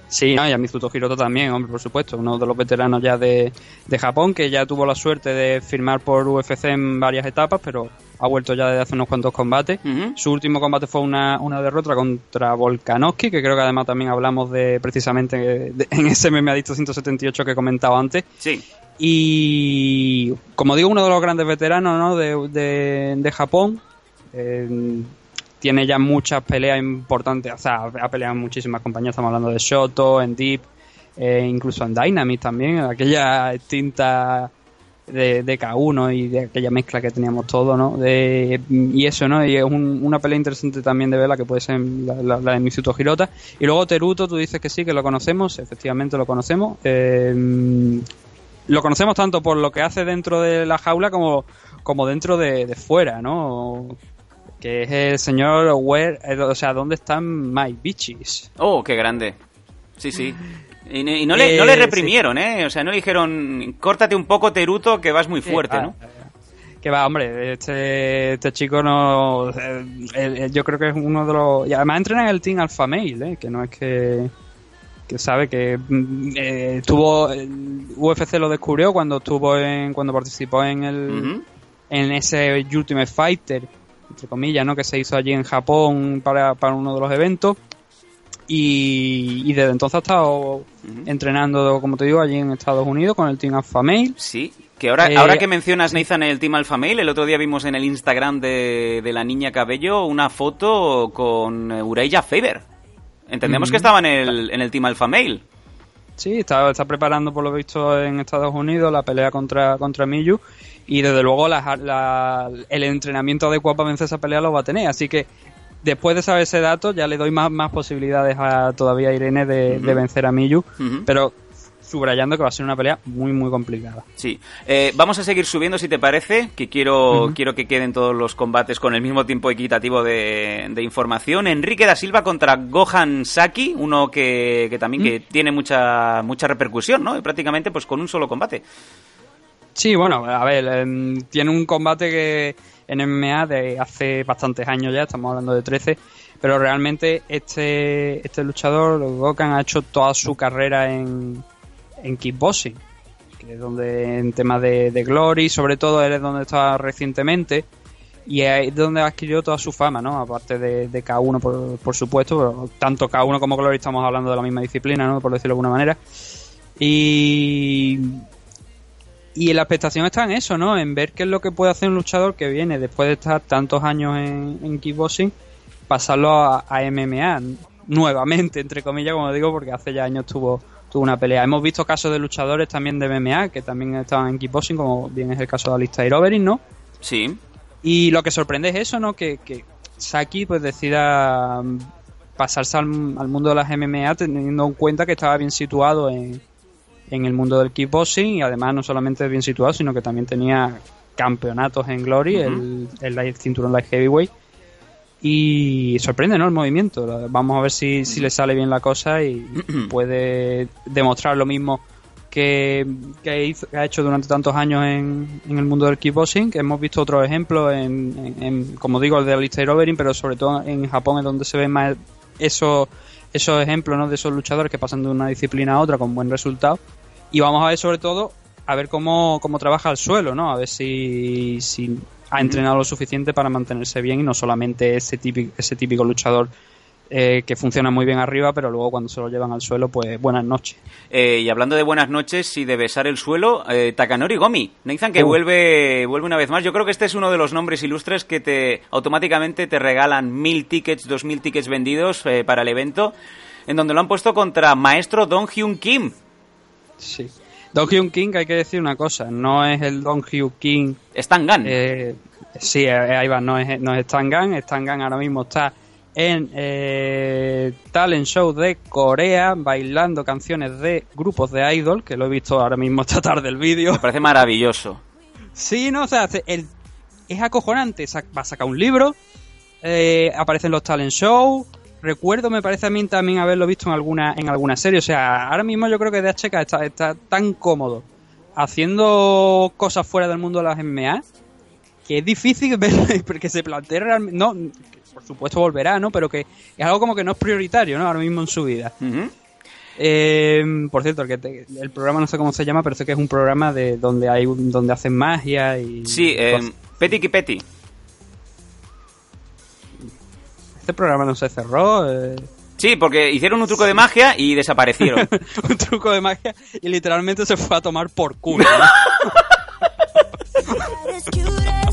Sí, no, y a Mizuto Hiroto también, hombre, por supuesto, uno de los veteranos ya de, de Japón, que ya tuvo la suerte de firmar por UFC en varias etapas, pero ha vuelto ya desde hace unos cuantos combates. Su último combate fue una, una derrota contra Volkanovski, que creo que además también hablamos de precisamente de- en ese MMA Adicto 178 que he comentado antes. Sí. Y como digo, uno de los grandes veteranos ¿no? de, de, de Japón. Eh, tiene ya muchas peleas importantes. O sea, ha peleado en muchísimas compañías. Estamos hablando de Shoto, en Deep, eh, incluso en Dynamite también. Aquella extinta de, de K1 y de aquella mezcla que teníamos todo, ¿no? De, y eso, ¿no? Y es un- una pelea interesante también de verla que puede ser la, la- la de Mizuto Hirota. Y luego Teruto, tú dices que sí, que lo conocemos, efectivamente lo conocemos. Eh, lo conocemos tanto por lo que hace dentro de la jaula como, como dentro de, de fuera, ¿no? Que es el señor Where, eh, o sea, ¿dónde están my bitches? Oh, qué grande. Sí, sí. Y, y no, le, no le Eh, reprimieron, ¿eh? O sea, no le dijeron, córtate un poco, Teruto, que vas muy fuerte, Ah, ¿no? Que va, hombre, este, este chico no. eh, yo creo que es uno de los. Y además entrena en el Team Alpha Male, ¿eh? Que no es que. Que sabe que mm, eh, estuvo. el UFC lo descubrió cuando estuvo en. Cuando participó en el. En ese Ultimate Fighter, entre comillas, ¿no? Que se hizo allí en Japón para, para uno de los eventos. Y, y desde entonces ha estado entrenando, como te digo, allí en Estados Unidos con el Team Alpha Male. Sí, que ahora, Eh, ahora que mencionas Nathan el Team Alpha Male, el otro día vimos en el Instagram de, de la niña Cabello una foto con eh, Ureya Faber. Entendemos que estaba en el, en el Team Alpha Male. Sí, está, está preparando por lo visto en Estados Unidos la pelea contra, contra Miyu y desde luego la- la- el entrenamiento adecuado para vencer esa pelea lo va a tener. Así que después de saber ese dato ya le doy más, más posibilidades a todavía a Irene de, de vencer a Miyu, pero subrayando que va a ser una pelea muy muy complicada. Sí. Eh, vamos a seguir subiendo, si te parece, que quiero, quiero que queden todos los combates con el mismo tiempo equitativo de, de información. Enrique da Silva contra Gohan Saki, uno que, que también que tiene mucha, mucha repercusión, ¿no? Y prácticamente pues con un solo combate. Sí, bueno, a ver, em, tiene un combate que en MMA de hace bastantes años ya, estamos hablando de 13, pero realmente este, este luchador, Gokan, ha hecho toda su carrera en, en kickboxing. que es donde en temas de, Glory, sobre todo, él es donde estaba recientemente. Y es donde adquirió toda su fama, ¿no? Aparte de, de K1, por, por supuesto, tanto K1 como Glory estamos hablando de la misma disciplina, ¿no? Por decirlo de alguna manera. Y, y la expectación está en eso, ¿no? En ver qué es lo que puede hacer un luchador que viene después de estar tantos años en, en kickboxing, pasarlo a, a MMA nuevamente, entre comillas, como digo, porque hace ya años tuvo, tuvo una pelea. Hemos visto casos de luchadores también de MMA que también estaban en kickboxing, como bien es el caso de Alistair Overeem, ¿no? Sí. Y lo que sorprende es eso, ¿no? Que, que Saki pues decida pasarse al, al mundo de las MMA teniendo en cuenta que estaba bien situado en, en el mundo del kickboxing y además no solamente bien situado, sino que también tenía campeonatos en Glory, el, el light- cinturón light heavyweight. Y sorprende, ¿no? El movimiento. Vamos a ver si, si le sale bien la cosa y [clears throat] puede demostrar lo mismo que, que hizo- que ha hecho durante tantos años en, en el mundo del kickboxing, que hemos visto otros ejemplos, en, en- en, como digo, el de Alistair Overeem, pero sobre todo en Japón es donde se ven más esos, esos ejemplos ¿no? de esos luchadores que pasan de una disciplina a otra con buen resultado. Y vamos a ver sobre todo, a ver cómo, cómo trabaja el suelo, ¿no? A ver si, si ha entrenado lo suficiente para mantenerse bien y no solamente ese típico, ese típico luchador eh, que funciona muy bien arriba, pero luego cuando se lo llevan al suelo, pues buenas noches. Eh, y hablando de buenas noches y de besar el suelo, eh, Takanori Gomi. Nathan que Uh. vuelve, vuelve una vez más. Yo creo que este es uno de los nombres ilustres que te automáticamente te regalan mil tickets, dos mil tickets vendidos eh, para el evento, en donde lo han puesto contra Maestro Don Hyun Kim. Sí. Don Hyun King, hay que decir una cosa, no es el Don Hyun King. Stan. Eh, sí, ahí va, no es, no es Stan Gunn. Stan ahora mismo está en eh, talent show de Corea, bailando canciones de grupos de idol, que lo he visto ahora mismo [laughs] esta tarde el vídeo. Me parece maravilloso. Sí, no, o sea, el- es acojonante. Va a sacar un libro, eh, aparecen los talent show. Recuerdo, me parece a mí también haberlo visto en alguna, en alguna serie. O sea, ahora mismo yo creo que DHK está, está tan cómodo haciendo cosas fuera del mundo de las MMA que es difícil [laughs] ver porque se plantee realmente. No, por supuesto volverá, ¿no? Pero que es algo como que no es prioritario, ¿no? Ahora mismo en su vida. Eh, por cierto, el, que te- el programa no sé cómo se llama, pero sé que es un programa de donde hay un- donde hacen magia y Sí, eh. Petty que Petty. este programa no se cerró, eh, Sí, porque hicieron un truco de magia y desaparecieron. [laughs] un truco de magia y literalmente se fue a tomar por culo. ¿no? [laughs] [laughs]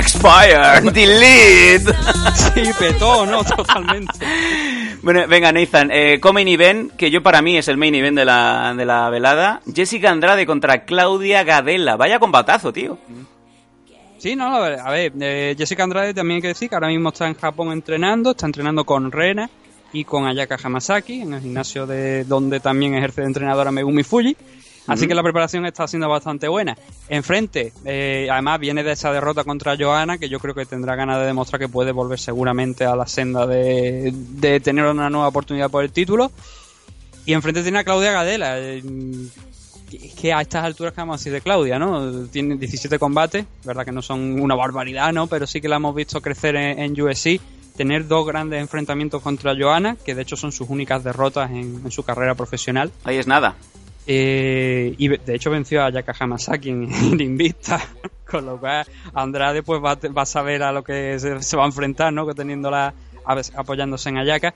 Expire, [laughs] delete. sí, petó, ¿no? Totalmente. Bueno, venga, Nathan, eh, co-main event, que yo para mí es el main event de la, de la velada. Jessica Andrade contra Claudia Gadella. Vaya combatazo, tío. Sí, no, a ver, a ver, eh, Jessica Andrade también hay que decir que ahora mismo está en Japón entrenando, está entrenando con Rena y con Ayaka Hamasaki en el gimnasio de donde también ejerce de entrenadora Megumi Fuji. Así que la preparación está siendo bastante buena. Enfrente, eh, además viene de esa derrota contra Johanna, que yo creo que tendrá ganas de demostrar que puede volver seguramente a la senda de, de tener una nueva oportunidad por el título. Y enfrente tiene a Claudia Gadela. eh, es que a estas alturas que vamos a decir de Claudia, ¿no? Tiene 17 combates, verdad que no son una barbaridad, ¿no? Pero sí que la hemos visto crecer en, en UFC, tener dos grandes enfrentamientos contra Johanna, que de hecho son sus únicas derrotas en, en su carrera profesional. Ahí es nada. Eh, y de hecho venció a Yaka Hamasaki en, [laughs] en Invicta, con lo cual Andrade pues va, va a saber a lo que se, se va a enfrentar, ¿no? Que teniéndola apoyándose en Ayaka.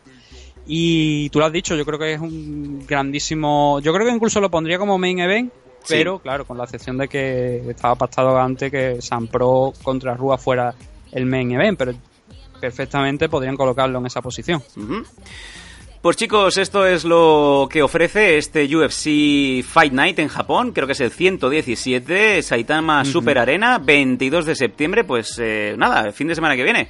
Y tú lo has dicho, yo creo que es un grandísimo. Yo creo que incluso lo pondría como main event, Sí. pero claro, con la excepción de que estaba pactado antes que San Pro contra Rúa fuera el main event, pero perfectamente podrían colocarlo en esa posición. Pues chicos, esto es lo que ofrece este UFC Fight Night en Japón, creo que es el 117, Saitama Super Arena, 22 de septiembre, pues eh, nada, el fin de semana que viene.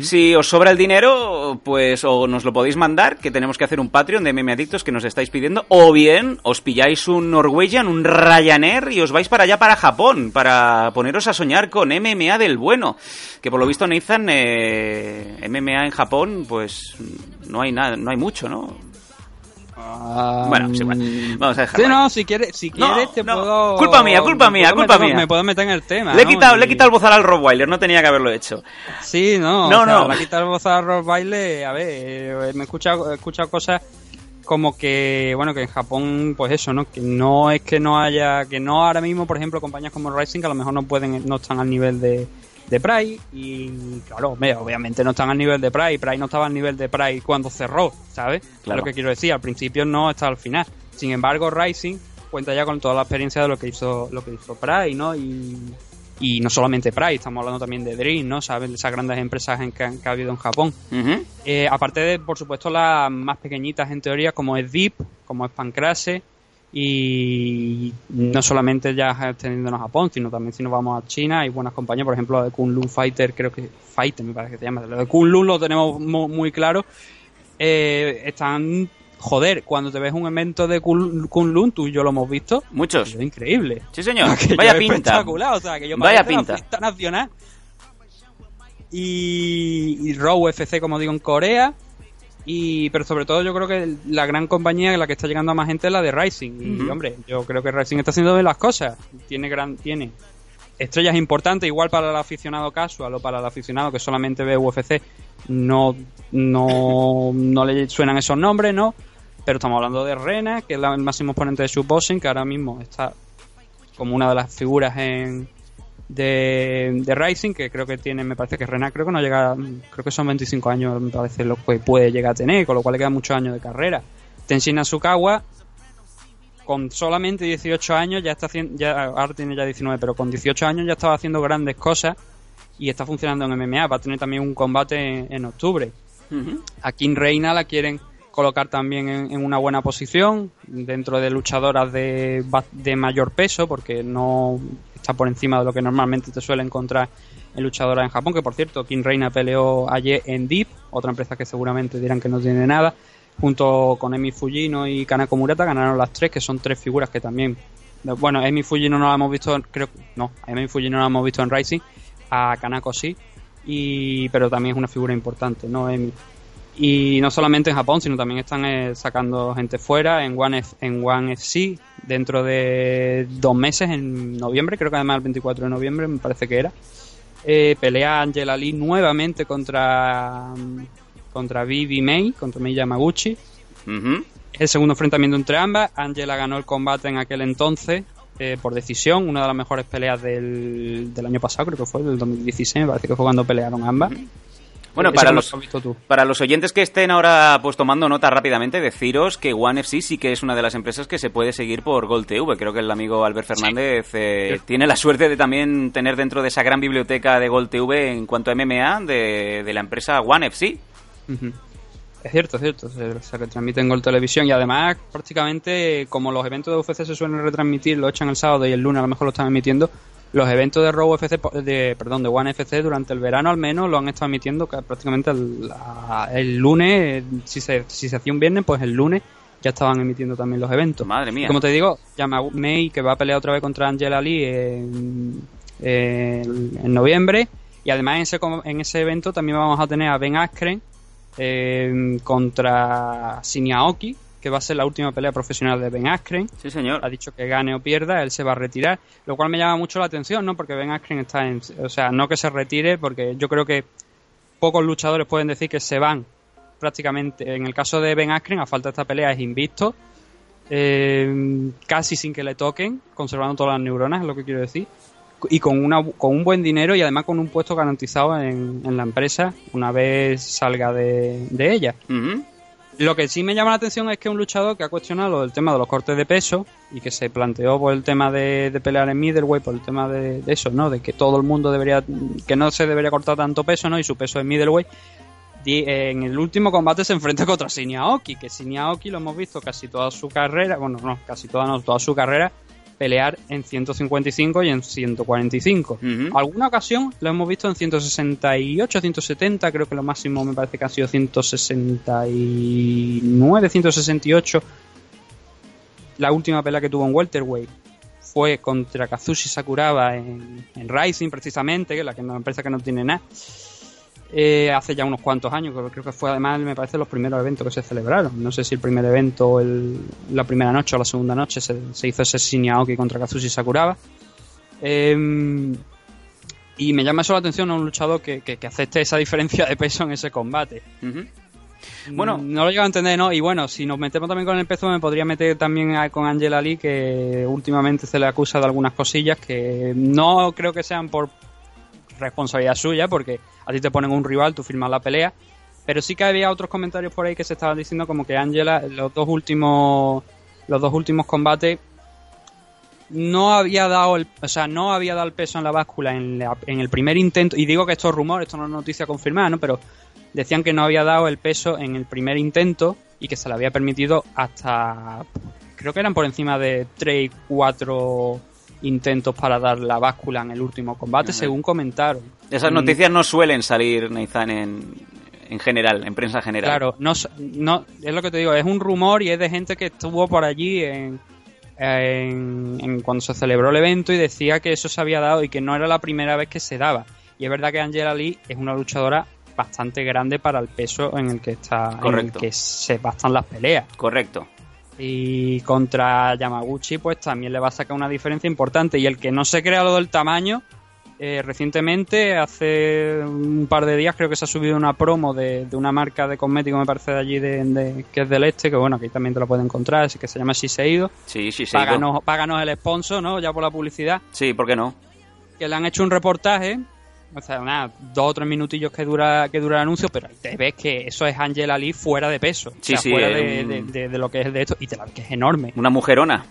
Si os sobra el dinero, pues o nos lo podéis mandar, que tenemos que hacer un Patreon de Meme Adictos que nos estáis pidiendo, o bien os pilláis un Norwegian, un Ryanair y os vais para allá, para Japón, para poneros a soñar con MMA del bueno. Que por lo visto, Nathan, eh, MMA en Japón, pues no hay nada, no hay mucho, ¿no? Bueno, es igual. Vamos a dejarlo Sí, no, si quieres, si No, quieres te no. puedo... Culpa mía, culpa mía, culpa meter- mía. Me puedo meter en el tema, Le he ¿no? quitado, le he Y- quitado el bozal al Rottweiler, no tenía que haberlo hecho. Sí, no, No, o sea, no. Le he quitado el voz a Ross Baile, a ver, eh, me he escuchado, he escuchado cosas como que bueno que en Japón pues eso no que no es que no haya que no ahora mismo por ejemplo compañías como Rising que a lo mejor no pueden no están al nivel de de Pride y claro obviamente no están al nivel de Pride Pride no estaba al nivel de Pride cuando cerró sabes Claro. Lo que quiero decir al principio no está al final sin embargo Rising cuenta ya con toda la experiencia de lo que hizo lo que hizo Pride no y y no solamente Pride, estamos hablando también de Dream, ¿no? ¿Sabes? De esas grandes empresas en que, ha habido en Japón. Eh, aparte de, por supuesto, las más pequeñitas en teoría, como es Deep, como es Pancrase, y no solamente ya extendiéndonos a Japón, sino también si nos vamos a China, hay buenas compañías, por ejemplo, de Kunlun Fighter, creo que Fighter me parece que se llama, lo de Kunlun lo tenemos mu- muy, claro, eh, están, joder, cuando te ves un evento de Kun- Kunlun, tú y yo lo hemos visto, Muchos. es increíble. Sí, señor. [laughs] Aquello Vaya es pinta. espectacular, o sea, que yo Vaya pinta. nacional. Y, y Raw UFC, como digo, en Corea. Y, pero sobre todo yo creo que la gran compañía la que está llegando a más gente es la de Rising. Y hombre, yo creo que Rising está haciendo bien las cosas. Tiene gran, tiene estrellas importantes, igual para el aficionado casual o para el aficionado que solamente ve UFC, no, no, no le suenan esos nombres, ¿no? Pero estamos hablando de Rena, que es la- el máximo exponente de shootboxing, que ahora mismo está como una de las figuras en de, de Rising, que creo que tiene, me parece que Rena creo que no llega, creo que son 25 años, me parece lo que puede llegar a tener, con lo cual le quedan muchos años de carrera. Tenshin Asukawa, con solamente 18 años, ya está haciendo, ya, ahora tiene ya 19, pero con 18 años ya estaba haciendo grandes cosas y está funcionando en MMA. Va a tener también un combate en, en octubre. Ujú. A King Reina la quieren colocar también en, en una buena posición dentro de luchadoras de, de mayor peso porque no está por encima de lo que normalmente te suele encontrar en luchadoras en Japón que por cierto King Reina peleó ayer en Deep otra empresa que seguramente dirán que no tiene nada junto con Emi Fujino y Kanako Murata ganaron las tres que son tres figuras que también bueno Emi Fujino no la hemos visto creo no Emi Fujino no la hemos visto en Rising a Kanako sí y pero también es una figura importante no Emi y no solamente en Japón, sino también están eh, sacando gente fuera en One, F- en One FC dentro de dos meses, en noviembre, creo que además el 24 de noviembre me parece que era. Eh, pelea Angela Lee nuevamente contra, contra Vivi May, contra Mei Yamaguchi. Ujú. El segundo enfrentamiento entre ambas. Angela ganó el combate en aquel entonces eh, por decisión, una de las mejores peleas del, del año pasado, creo que fue, del 2016, me parece que fue cuando pelearon ambas. Bueno, para los, lo para oyentes que estén ahora pues tomando nota rápidamente, deciros que One FC sí que es una de las empresas que se puede seguir por Gold TV. Creo que el amigo Albert Fernández eh, tiene la suerte de también tener dentro de esa gran biblioteca de Gold TV en cuanto a MMA de, de la empresa One FC. Ujú. Es cierto, es cierto. Se, se retransmite en Gol Televisión y además prácticamente como los eventos de UFC se suelen retransmitir, lo echan el sábado y el lunes a lo mejor lo están emitiendo, los eventos de Raw po- de, perdón, de One FC durante el verano al menos lo han estado emitiendo ca- prácticamente el, lunes, si se, si se hacía un viernes, pues el lunes ya estaban emitiendo también los eventos. Madre mía. Como te digo, llama May que va a pelear otra vez contra Angela Lee en, en- en noviembre. Y además en ese, en ese evento también vamos a tener a Ben Askren eh, contra Shinyaoki, que va a ser la última pelea profesional de Ben Askren. Sí, señor. Ha dicho que gane o pierda, él se va a retirar, lo cual me llama mucho la atención, ¿no? Porque Ben Askren está en... O sea, no que se retire, porque yo creo que pocos luchadores pueden decir que se van prácticamente. En el caso de Ben Askren, a falta de esta pelea, es invicto, eh, casi sin que le toquen, conservando todas las neuronas, es lo que quiero decir. Y con, una, con un buen dinero y además con un puesto garantizado en, en la empresa una vez salga de, de ella. Ujú. Lo que sí me llama la atención es que un luchador que ha cuestionado el tema de los cortes de peso y que se planteó por el tema de, de pelear en middleweight, por el tema de, de eso, ¿no? De que todo el mundo debería, que no se debería cortar tanto peso, ¿no? Y su peso es middleweight. Di- eh, en el último combate se enfrenta contra Shinyaoki, que Shinyaoki lo hemos visto casi toda su carrera, bueno, no, casi toda, no, toda su carrera, pelear en 155 y en 145. Ujú. Alguna ocasión lo hemos visto en 168, 170, creo que lo máximo me parece que ha sido 169, 168. La última pelea que tuvo en welterweight fue contra Kazushi Sakuraba en, en Rising precisamente, que es la que no, empresa que no tiene nada. Eh, hace ya unos cuantos años, creo, creo que fue además, me parece, los primeros eventos que se celebraron. No sé si el primer evento, o el- la primera noche o la segunda noche, se, se hizo ese Shinyaoki contra Kazushi Sakuraba. Eh, y me llama eso la atención a un luchador que, que, que acepte esa diferencia de peso en ese combate. Ujú. Bueno. Mm, No lo llego a entender, ¿no? Y bueno, si nos metemos también con el peso, me podría meter también a- con Angela Lee, que últimamente se le acusa de algunas cosillas que no creo que sean por responsabilidad suya, porque a ti te ponen un rival, tú firmas la pelea. Pero sí que había otros comentarios por ahí que se estaban diciendo como que Angela, los dos últimos, los dos últimos combates, no había dado el, o sea, no había dado el peso en la báscula en, la- en el primer intento. Y digo que esto es rumor, esto no es noticia confirmada, ¿no? Pero decían que no había dado el peso en el primer intento y que se le había permitido hasta creo que eran por encima de 3 4 intentos para dar la báscula en el último combate Ajá. según comentaron Esas Mm, noticias no suelen salir, Nathan, en, en general, en prensa general. claro no, no es lo que te digo es un rumor y es de gente que estuvo por allí en, en- en cuando se celebró el evento y decía que eso se había dado y que no era la primera vez que se daba y es verdad que Angela Lee es una luchadora bastante grande para el peso en el que está en el que se bastan las peleas Correcto. Y contra Yamaguchi, pues también le va a sacar una diferencia importante. Y el que no se crea lo del tamaño, eh, recientemente, hace un par de días, creo que se ha subido una promo de, de una marca de cosméticos, me parece de allí, de, de- que es del este, que bueno, aquí también te lo pueden encontrar, así que se llama Shiseido. Sí, sí, sí. Páganos, páganos el sponsor, ¿no? Ya por la publicidad. Sí, ¿por qué no? Que le han hecho un reportaje, o sea, nada, dos o tres minutillos que dura, que dura el anuncio, pero ahí te ves que eso es Angela Lee fuera de peso. Sí, o sea, sí, fuera eh, de, lo que es de esto, y te la ves que es enorme. Una mujerona.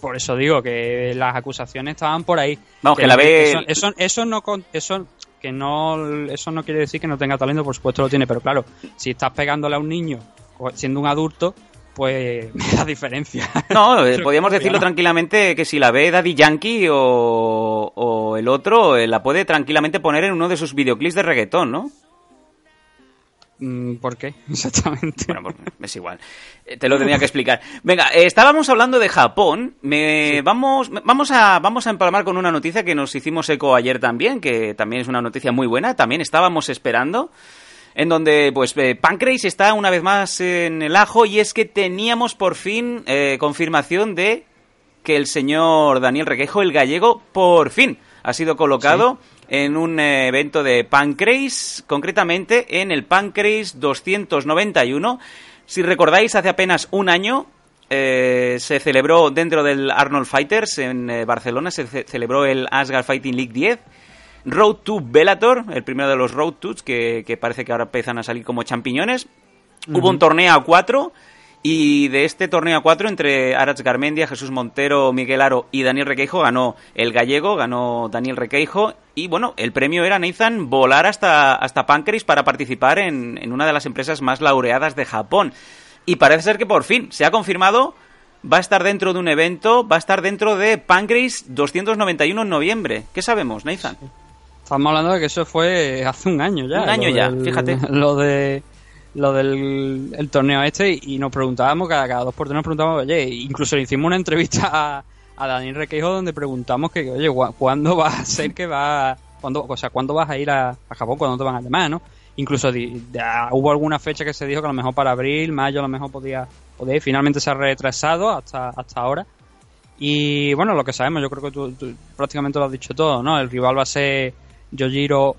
Por eso digo que las acusaciones estaban por ahí. Vamos, que la ve- Eso, eso, eso no con- eso que no eso no quiere decir que no tenga talento, por supuesto lo tiene, pero claro, si estás pegándole a un niño o siendo un adulto, pues [laughs] la diferencia. No, eh, podríamos decirlo no. tranquilamente que si la ve Daddy Yankee o, o el otro, eh, la puede tranquilamente poner en uno de sus videoclips de reggaetón, ¿no? Mm, ¿Por qué? [laughs] Exactamente. Bueno, pues, es igual. Eh, Te lo tenía que explicar. Venga, estábamos hablando de Japón. Me, vamos, vamos, a, vamos a empalmar con una noticia que nos hicimos eco ayer también, que también es una noticia muy buena. También estábamos esperando. En donde, pues, eh, Pancrase está una vez más en el ajo. Y es que teníamos por fin eh, confirmación de que el señor Daniel Requejo, el gallego, por fin ha sido colocado en un eh, evento de Pancrase, concretamente en el Pancrase 291. Si recordáis, hace apenas un año eh, se celebró dentro del Arnold Fighters en eh, Barcelona, se ce- celebró el Asgard Fighting League 10. Road to Bellator, el primero de los Road Toots, que, que parece que ahora empiezan a salir como champiñones. Hubo un torneo a cuatro y de este torneo a cuatro entre Arach Garmendia, Jesús Montero, Miguel Aro y Daniel Requeijo ganó el gallego, ganó Daniel Requeijo y bueno, el premio era Nathan volar hasta, hasta Pancrase para participar en, en una de las empresas más laureadas de Japón. Y parece ser que por fin se ha confirmado, va a estar dentro de un evento, va a estar dentro de Pancrase 291 en noviembre. ¿Qué sabemos, Nathan? Estamos hablando de que eso fue hace un año ya. Un año ya, del- fíjate. [laughs] Lo de lo del el torneo este y nos preguntábamos, cada, cada dos por tres nos preguntábamos, oye, incluso le hicimos una entrevista a, a Daniel Requeijo donde preguntamos que, oye, ¿cu- ¿cuándo va a ser que va, cuándo, o sea, cuándo vas a ir a, a Japón, cuándo te van a llamar, no? Incluso di- ya hubo alguna fecha que se dijo que a lo mejor para abril, mayo, a lo mejor podía, podía ir. finalmente se ha retrasado hasta, hasta ahora. Y bueno, lo que sabemos, yo creo que tú, tú prácticamente lo has dicho todo, ¿no? El rival va a ser Yojiro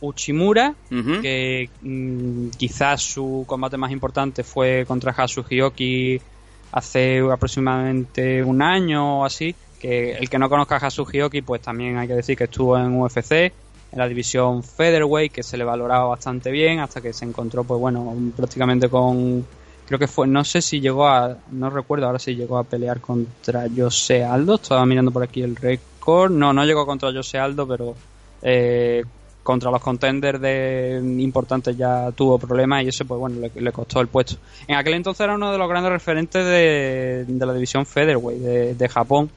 Uchimura, que mm, quizás su combate más importante fue contra Hasu-Hyoki hace aproximadamente un año o así. Que el que no conozca a Hasu-Hyoki, pues también hay que decir que estuvo en UFC, en la división Featherweight, que se le valoraba bastante bien, hasta que se encontró, pues bueno, prácticamente con. Creo que fue, no sé si llegó a, no recuerdo ahora si llegó a pelear contra Jose Aldo, estaba mirando por aquí el récord, no, no llegó contra Jose Aldo, pero eh, contra los contenders de importantes ya tuvo problemas y eso pues bueno le, costó el puesto. En aquel entonces era uno de los grandes referentes de, la división featherweight de, de Japón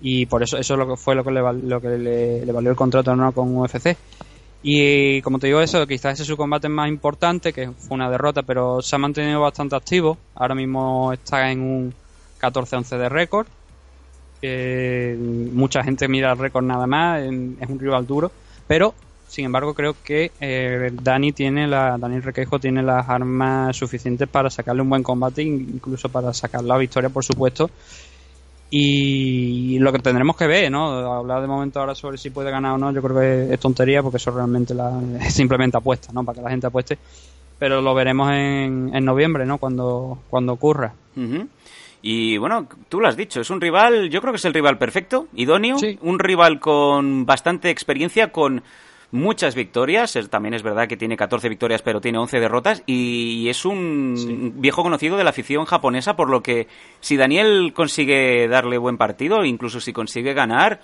y por eso eso es lo que fue lo que le, lo que le valió el contrato no con UFC. Y como te digo eso, quizás ese es su combate más importante, que fue una derrota, pero se ha mantenido bastante activo. Ahora mismo está en un 14-11 de récord. Eh, mucha gente mira el récord nada más, en- es un rival duro, pero sin embargo creo que eh, Dani tiene la Daniel Requejo tiene las armas suficientes para sacarle un buen combate, incluso para sacar la victoria, por supuesto. Y lo que tendremos que ver, ¿no? Hablar de momento ahora sobre si puede ganar o no, yo creo que es tontería porque eso realmente la, [laughs] es simplemente apuesta, ¿no? Para que la gente apueste. pero lo veremos en, en noviembre, ¿no? Cuando, cuando ocurra. Ujú. Y bueno, tú lo has dicho, es un rival, yo creo que es el rival perfecto, idóneo, Sí. un rival con bastante experiencia, con muchas victorias, también es verdad que tiene 14 victorias pero tiene 11 derrotas y es un viejo conocido de la afición japonesa, por lo que si Daniel consigue darle buen partido, incluso si consigue ganar,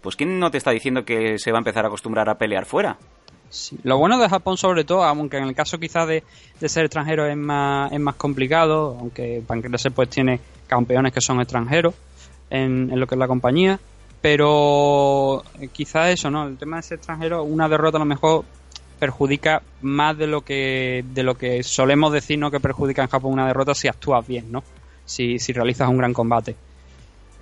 pues ¿quién no te está diciendo que se va a empezar a acostumbrar a pelear fuera? Sí. Lo bueno de Japón sobre todo, aunque en el caso quizás de, de ser extranjero es más, es más complicado, aunque Pancrase pues tiene campeones que son extranjeros en, lo que es la compañía, pero eh, quizás eso, ¿no? El tema de ser extranjero, una derrota a lo mejor perjudica más de lo que de lo que solemos decir, ¿no? Que perjudica en Japón una derrota si actúas bien, ¿no? Si, si realizas un gran combate.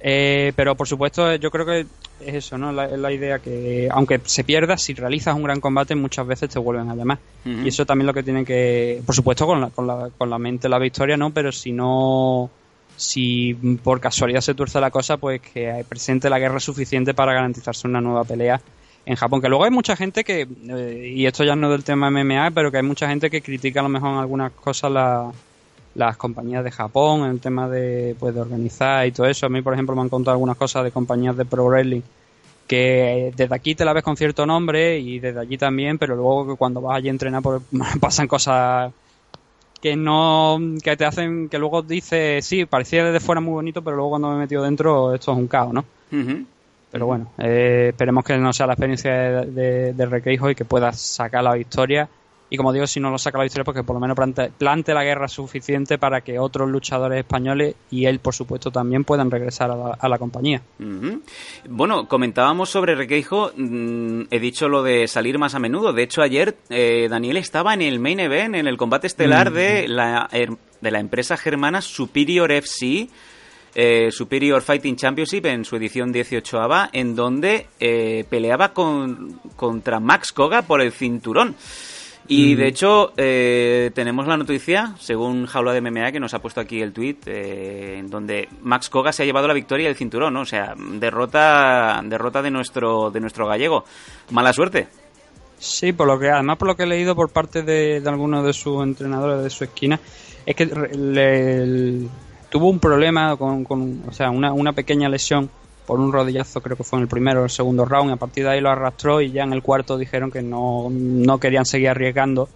Eh, pero por supuesto, eh, yo creo que es eso, ¿no? La, es la idea que, aunque se pierda, si realizas un gran combate, muchas veces te vuelven a llamar. Ujú. Y eso también lo que tiene que, por supuesto, con la, con la, con la mente la victoria, ¿no? Pero si no, si por casualidad se tuerce la cosa, pues que presente la guerra suficiente para garantizarse una nueva pelea en Japón. Que luego hay mucha gente que, eh, y esto ya no es del tema MMA, pero que hay mucha gente que critica a lo mejor en algunas cosas la, las compañías de Japón, en el tema de, pues, de organizar y todo eso. A mí, por ejemplo, me han contado algunas cosas de compañías de Pro Wrestling que desde aquí te la ves con cierto nombre y desde allí también, pero luego que cuando vas allí a entrenar pues, [laughs] pasan cosas que no que te hacen que luego dices sí parecía desde fuera muy bonito pero luego cuando me he metido dentro esto es un caos no Ujú. pero bueno eh, esperemos que no sea la experiencia de, de, de Requeijo y que pueda sacar la victoria y como digo si no lo saca la victoria porque por lo menos plante, plante la guerra suficiente para que otros luchadores españoles y él por supuesto también puedan regresar a la, a la compañía. Bueno, comentábamos sobre Requeijo, mm, he dicho lo de salir más a menudo. De hecho, ayer eh, Daniel estaba en el main event, en el combate estelar de, la, de la empresa germana Superior FC, eh, Superior Fighting Championship, en su edición 18 en donde eh, peleaba con, contra Max Koga por el cinturón. Y de hecho, eh, tenemos la noticia, según Jaula de MMA, que nos ha puesto aquí el tweet, eh, en donde Max Koga se ha llevado la victoria del cinturón, ¿no? O sea, derrota, derrota de nuestro, de nuestro gallego. Mala suerte. Sí, por lo que además por lo que he leído por parte de, de algunos de sus entrenadores de su esquina es que le- tuvo un problema con, con- o sea, una, una pequeña lesión por un rodillazo, creo que fue en el primero o el segundo round, y a partir de ahí lo arrastró y ya en el cuarto dijeron que no, no querían seguir arriesgando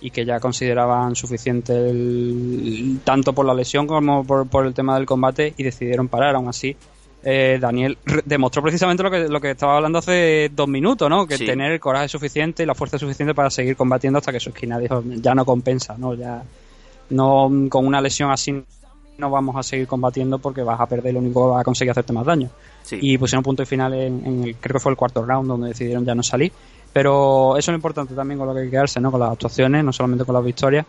y que ya consideraban suficiente el- tanto por la lesión como por, por el tema del combate y decidieron parar. Aún así, eh, Daniel demostró precisamente lo que, lo que estaba hablando hace dos minutos, ¿no? Que Sí. tener el coraje suficiente y la fuerza suficiente para seguir combatiendo hasta que su esquina dijo ya no compensa, ¿no? Ya no con una lesión así no vamos a seguir combatiendo porque vas a perder y lo único que vas a conseguir hacerte más daño Sí. y pusieron punto y final en, en el, creo que fue el cuarto round donde decidieron ya no salir. Pero eso es lo importante también con lo que hay que quedarse, ¿no? Con las actuaciones, no solamente con las victorias.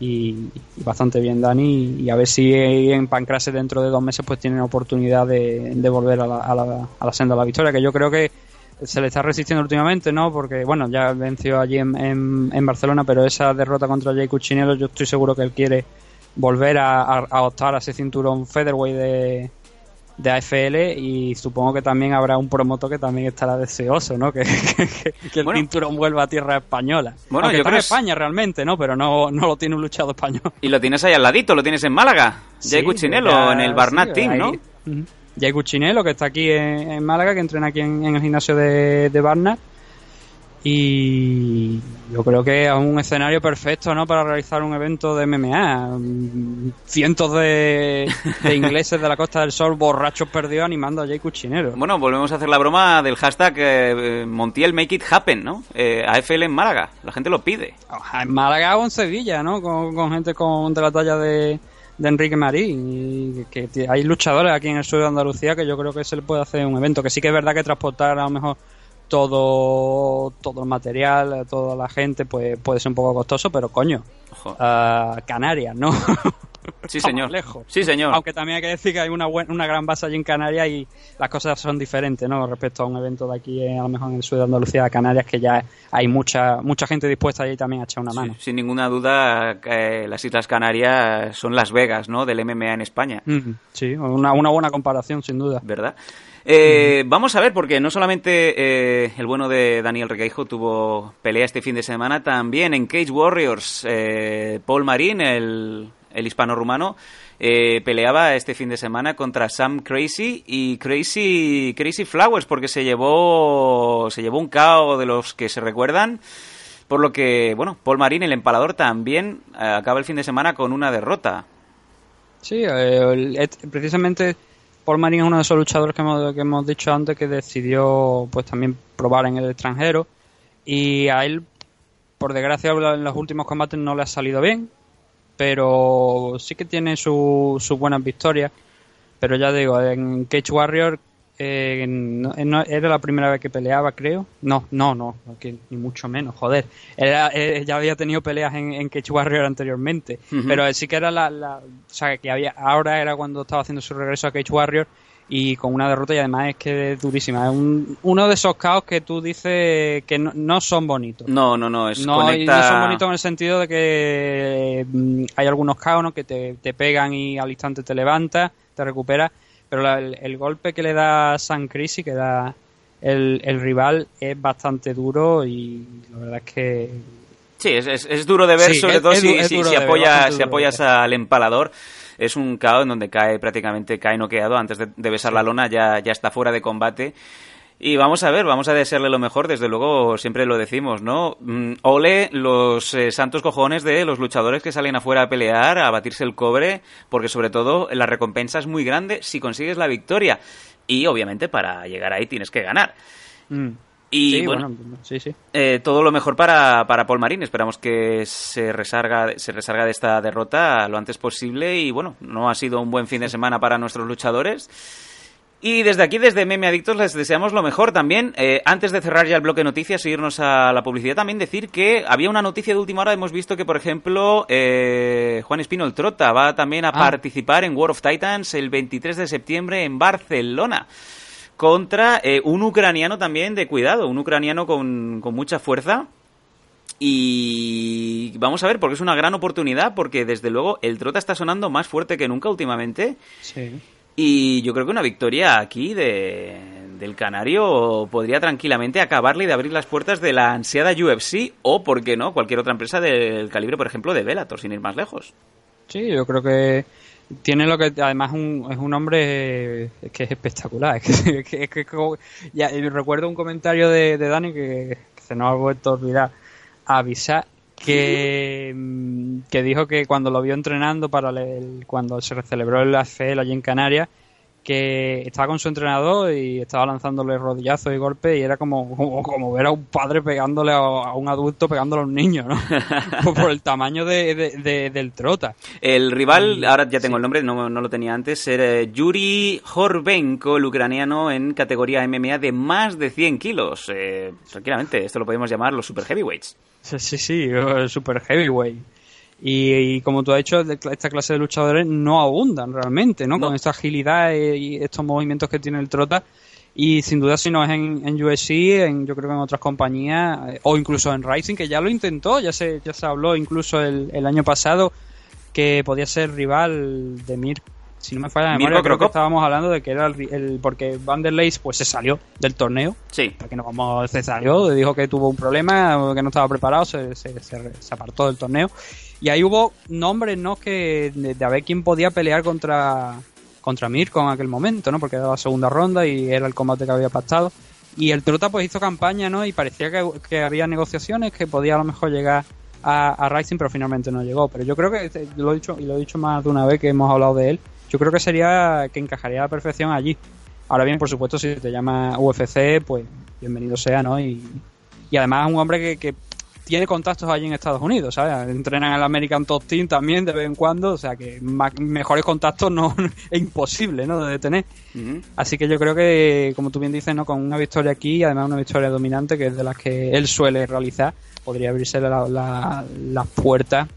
Y, y bastante bien Dani y a ver si en Pancrase dentro de dos meses pues tienen oportunidad de, de volver a la, a, la, a la senda de la victoria que yo creo que se le está resistiendo últimamente no porque bueno ya venció allí en, en, en Barcelona pero esa derrota contra Jay Cuchinello yo estoy seguro que él quiere volver a, a, a optar a ese cinturón featherweight de, de AFL y supongo que también habrá un promotor que también estará deseoso, ¿no? [laughs] Que, que- que el Bueno. cinturón vuelva a tierra española. Bueno, Aunque yo está creo en es- España realmente, ¿no? Pero no, no lo tiene un luchador español. Y lo tienes ahí al ladito, lo tienes en Málaga. Jay Sí, Cuchinello, ya- en el Barnat sí, Team, ahí. ¿no? Ujú. Jay Cuchinello, que está aquí en, en Málaga, que entrena aquí en, en el gimnasio de, de Barnat. Y yo creo que es un escenario perfecto, ¿no? Para realizar un evento de MMA. Mm, Cientos de, de [laughs] ingleses de la Costa del Sol borrachos perdidos animando a Jay Cuchinero. Bueno, volvemos a hacer la broma del hashtag eh, Montiel Make It Happen, ¿no? Eh, AFL en Málaga, la gente lo pide. en Málaga o en Sevilla, ¿no? Con, con gente con, de la talla de, de Enrique Marín. Y que hay luchadores aquí en el sur de Andalucía que yo creo que se le puede hacer un evento. Que sí que es verdad que transportar a lo mejor todo, todo el material, toda la gente, pues puede ser un poco costoso, pero coño, a Canarias, ¿no? [laughs] Sí, señor. lejos. Sí, señor. Aunque también hay que decir que hay una, buen- una gran base allí en Canarias y las cosas son diferentes, ¿no? Respecto a un evento de aquí, eh, a lo mejor en el sur de Andalucía, Canarias, que ya hay mucha mucha gente dispuesta allí también a echar una mano. Sí, sin ninguna duda, eh, las Islas Canarias son Las Vegas, ¿no? Del MMA en España. Mm, sí, una, una buena comparación, sin duda. ¿verdad? Eh, Vamos a ver, porque no solamente eh, el bueno de Daniel Requeijo tuvo pelea este fin de semana, también en Cage Warriors, eh, Paul Marín, el, el hispano-rumano, eh, peleaba este fin de semana contra Sam Crazy y Crazy, Crazy Flowers, porque se llevó, se llevó un KO de los que se recuerdan. Por lo que, bueno, Paul Marín, el empalador, también acaba el fin de semana con una derrota. Sí, precisamente Paul Marín es uno de esos luchadores que hemos, dicho antes que decidió pues también probar en el extranjero y a él, por desgracia, en los últimos combates no le ha salido bien, pero sí que tiene su- sus buenas victorias. Pero ya digo, en Cage Warrior eh, no- no- era la primera vez que peleaba, creo. No, no, no, que ni mucho menos, joder. Era, eh, ya había tenido peleas en, en Cage Warrior anteriormente, pero sí que era la, la- o sea, que había, ahora era cuando estaba haciendo su regreso a Cage Warrior y con una derrota y además es que es durísima. Es un- uno de esos caos que tú dices que no, no son bonitos. No, no, no, es No, conecta... no son bonitos en el sentido de que mm, hay algunos caos ¿no? que te, te pegan y al instante te levantas, te recuperas, pero la- el, el golpe que le da San Crisi, que da el, el rival, es bastante duro y la verdad es que Sí, es, es, es duro de ver, Sí, sobre es- todo si, si, duro si ver, apoyas, si al empalador. Es un caos en donde cae prácticamente, cae noqueado. Antes de, de besar la lona ya, ya está fuera de combate. Y vamos a ver, vamos a desearle lo mejor, desde luego siempre lo decimos, ¿no? Mm, ole los eh, santos cojones de los luchadores que salen afuera a pelear, a batirse el cobre, porque sobre todo la recompensa es muy grande si consigues la victoria. Y obviamente para llegar ahí tienes que ganar. mm, Y sí, bueno, bueno, sí, sí. eh, todo lo mejor para, para Paul Marín. Esperamos que se resarga, se resarga de esta derrota lo antes posible. Y bueno, no ha sido un buen fin de semana para nuestros luchadores. Y desde aquí, desde Meme Adictos, les deseamos lo mejor también. Eh, antes de cerrar ya el bloque de noticias e irnos a la publicidad, también decir que había una noticia de última hora. Hemos visto que, por ejemplo, eh, Juan Espino el Trota va también a Ah. participar en War of Titans el 23 de septiembre en Barcelona contra eh, un ucraniano también de cuidado, un ucraniano con, con mucha fuerza. Y vamos a ver, porque es una gran oportunidad, porque desde luego el Trota está sonando más fuerte que nunca últimamente. sí. Y yo creo que una victoria aquí de, del Canario podría tranquilamente acabarle y de abrir las puertas de la ansiada UFC o, por qué no, cualquier otra empresa del calibre, por ejemplo, de Bellator, sin ir más lejos. Sí, yo creo que tiene lo que además un, es un hombre que es espectacular. [laughs] Es que, que- que- ya, recuerdo un comentario de, de Dani que se nos ha vuelto a olvidar avisar que, mm, que dijo que cuando lo vio entrenando para el- cuando se celebró el AFL allí en Canarias que estaba con su entrenador y estaba lanzándole rodillazos y golpes y era como, como, como ver a un padre pegándole a, a un adulto pegándole a un niño, ¿no? [laughs] por, el tamaño de, de- de- del trota. El rival, ahora ya tengo sí. el nombre, no, no lo tenía antes, era Yuri Horbenko, el ucraniano en categoría MMA de más de 100 kilos. Eh, tranquilamente, esto lo podemos llamar los super heavyweights. Sí, sí, sí, super heavyweight. Y, y como tú has dicho, esta clase de luchadores no abundan realmente, ¿no? No. Con esta agilidad y estos movimientos que tiene el Trota. Y sin duda, si no es en, en UFC, en, yo creo que en otras compañías, eh, o incluso en Rising, que ya lo intentó, ya se, ya se habló incluso el, el año pasado, que podía ser rival de Mir. Si no me falla la Mirko memoria, creo que estábamos hablando de que era el, el- porque Vanderleis pues se salió del torneo Sí, porque no vamos se salió dijo que tuvo un problema que no estaba preparado se, se, se- se apartó del torneo y ahí hubo nombres no que de, a ver quién podía pelear contra contra Mirko en aquel momento no porque era la segunda ronda y era el combate que había pactado. Y el Trota pues hizo campaña no y parecía que, que había negociaciones que podía a lo mejor llegar a, a Rising pero finalmente no llegó. Pero yo creo que este, lo he dicho y lo he dicho más de una vez que hemos hablado de él yo creo que sería que encajaría a la perfección allí. Ahora bien, por supuesto, si te llama UFC, pues bienvenido sea, ¿no? Y, y además es un hombre que tiene contactos allí en Estados Unidos, ¿sabes? Entrenan en el American Top Team también de vez en cuando, o sea que mejores contactos no [laughs] es imposible, ¿no? De tener. Así que yo creo que, como tú bien dices, ¿no? Con una victoria aquí, además una victoria dominante, que es de las que él suele realizar, podría abrirse la- la- las puertas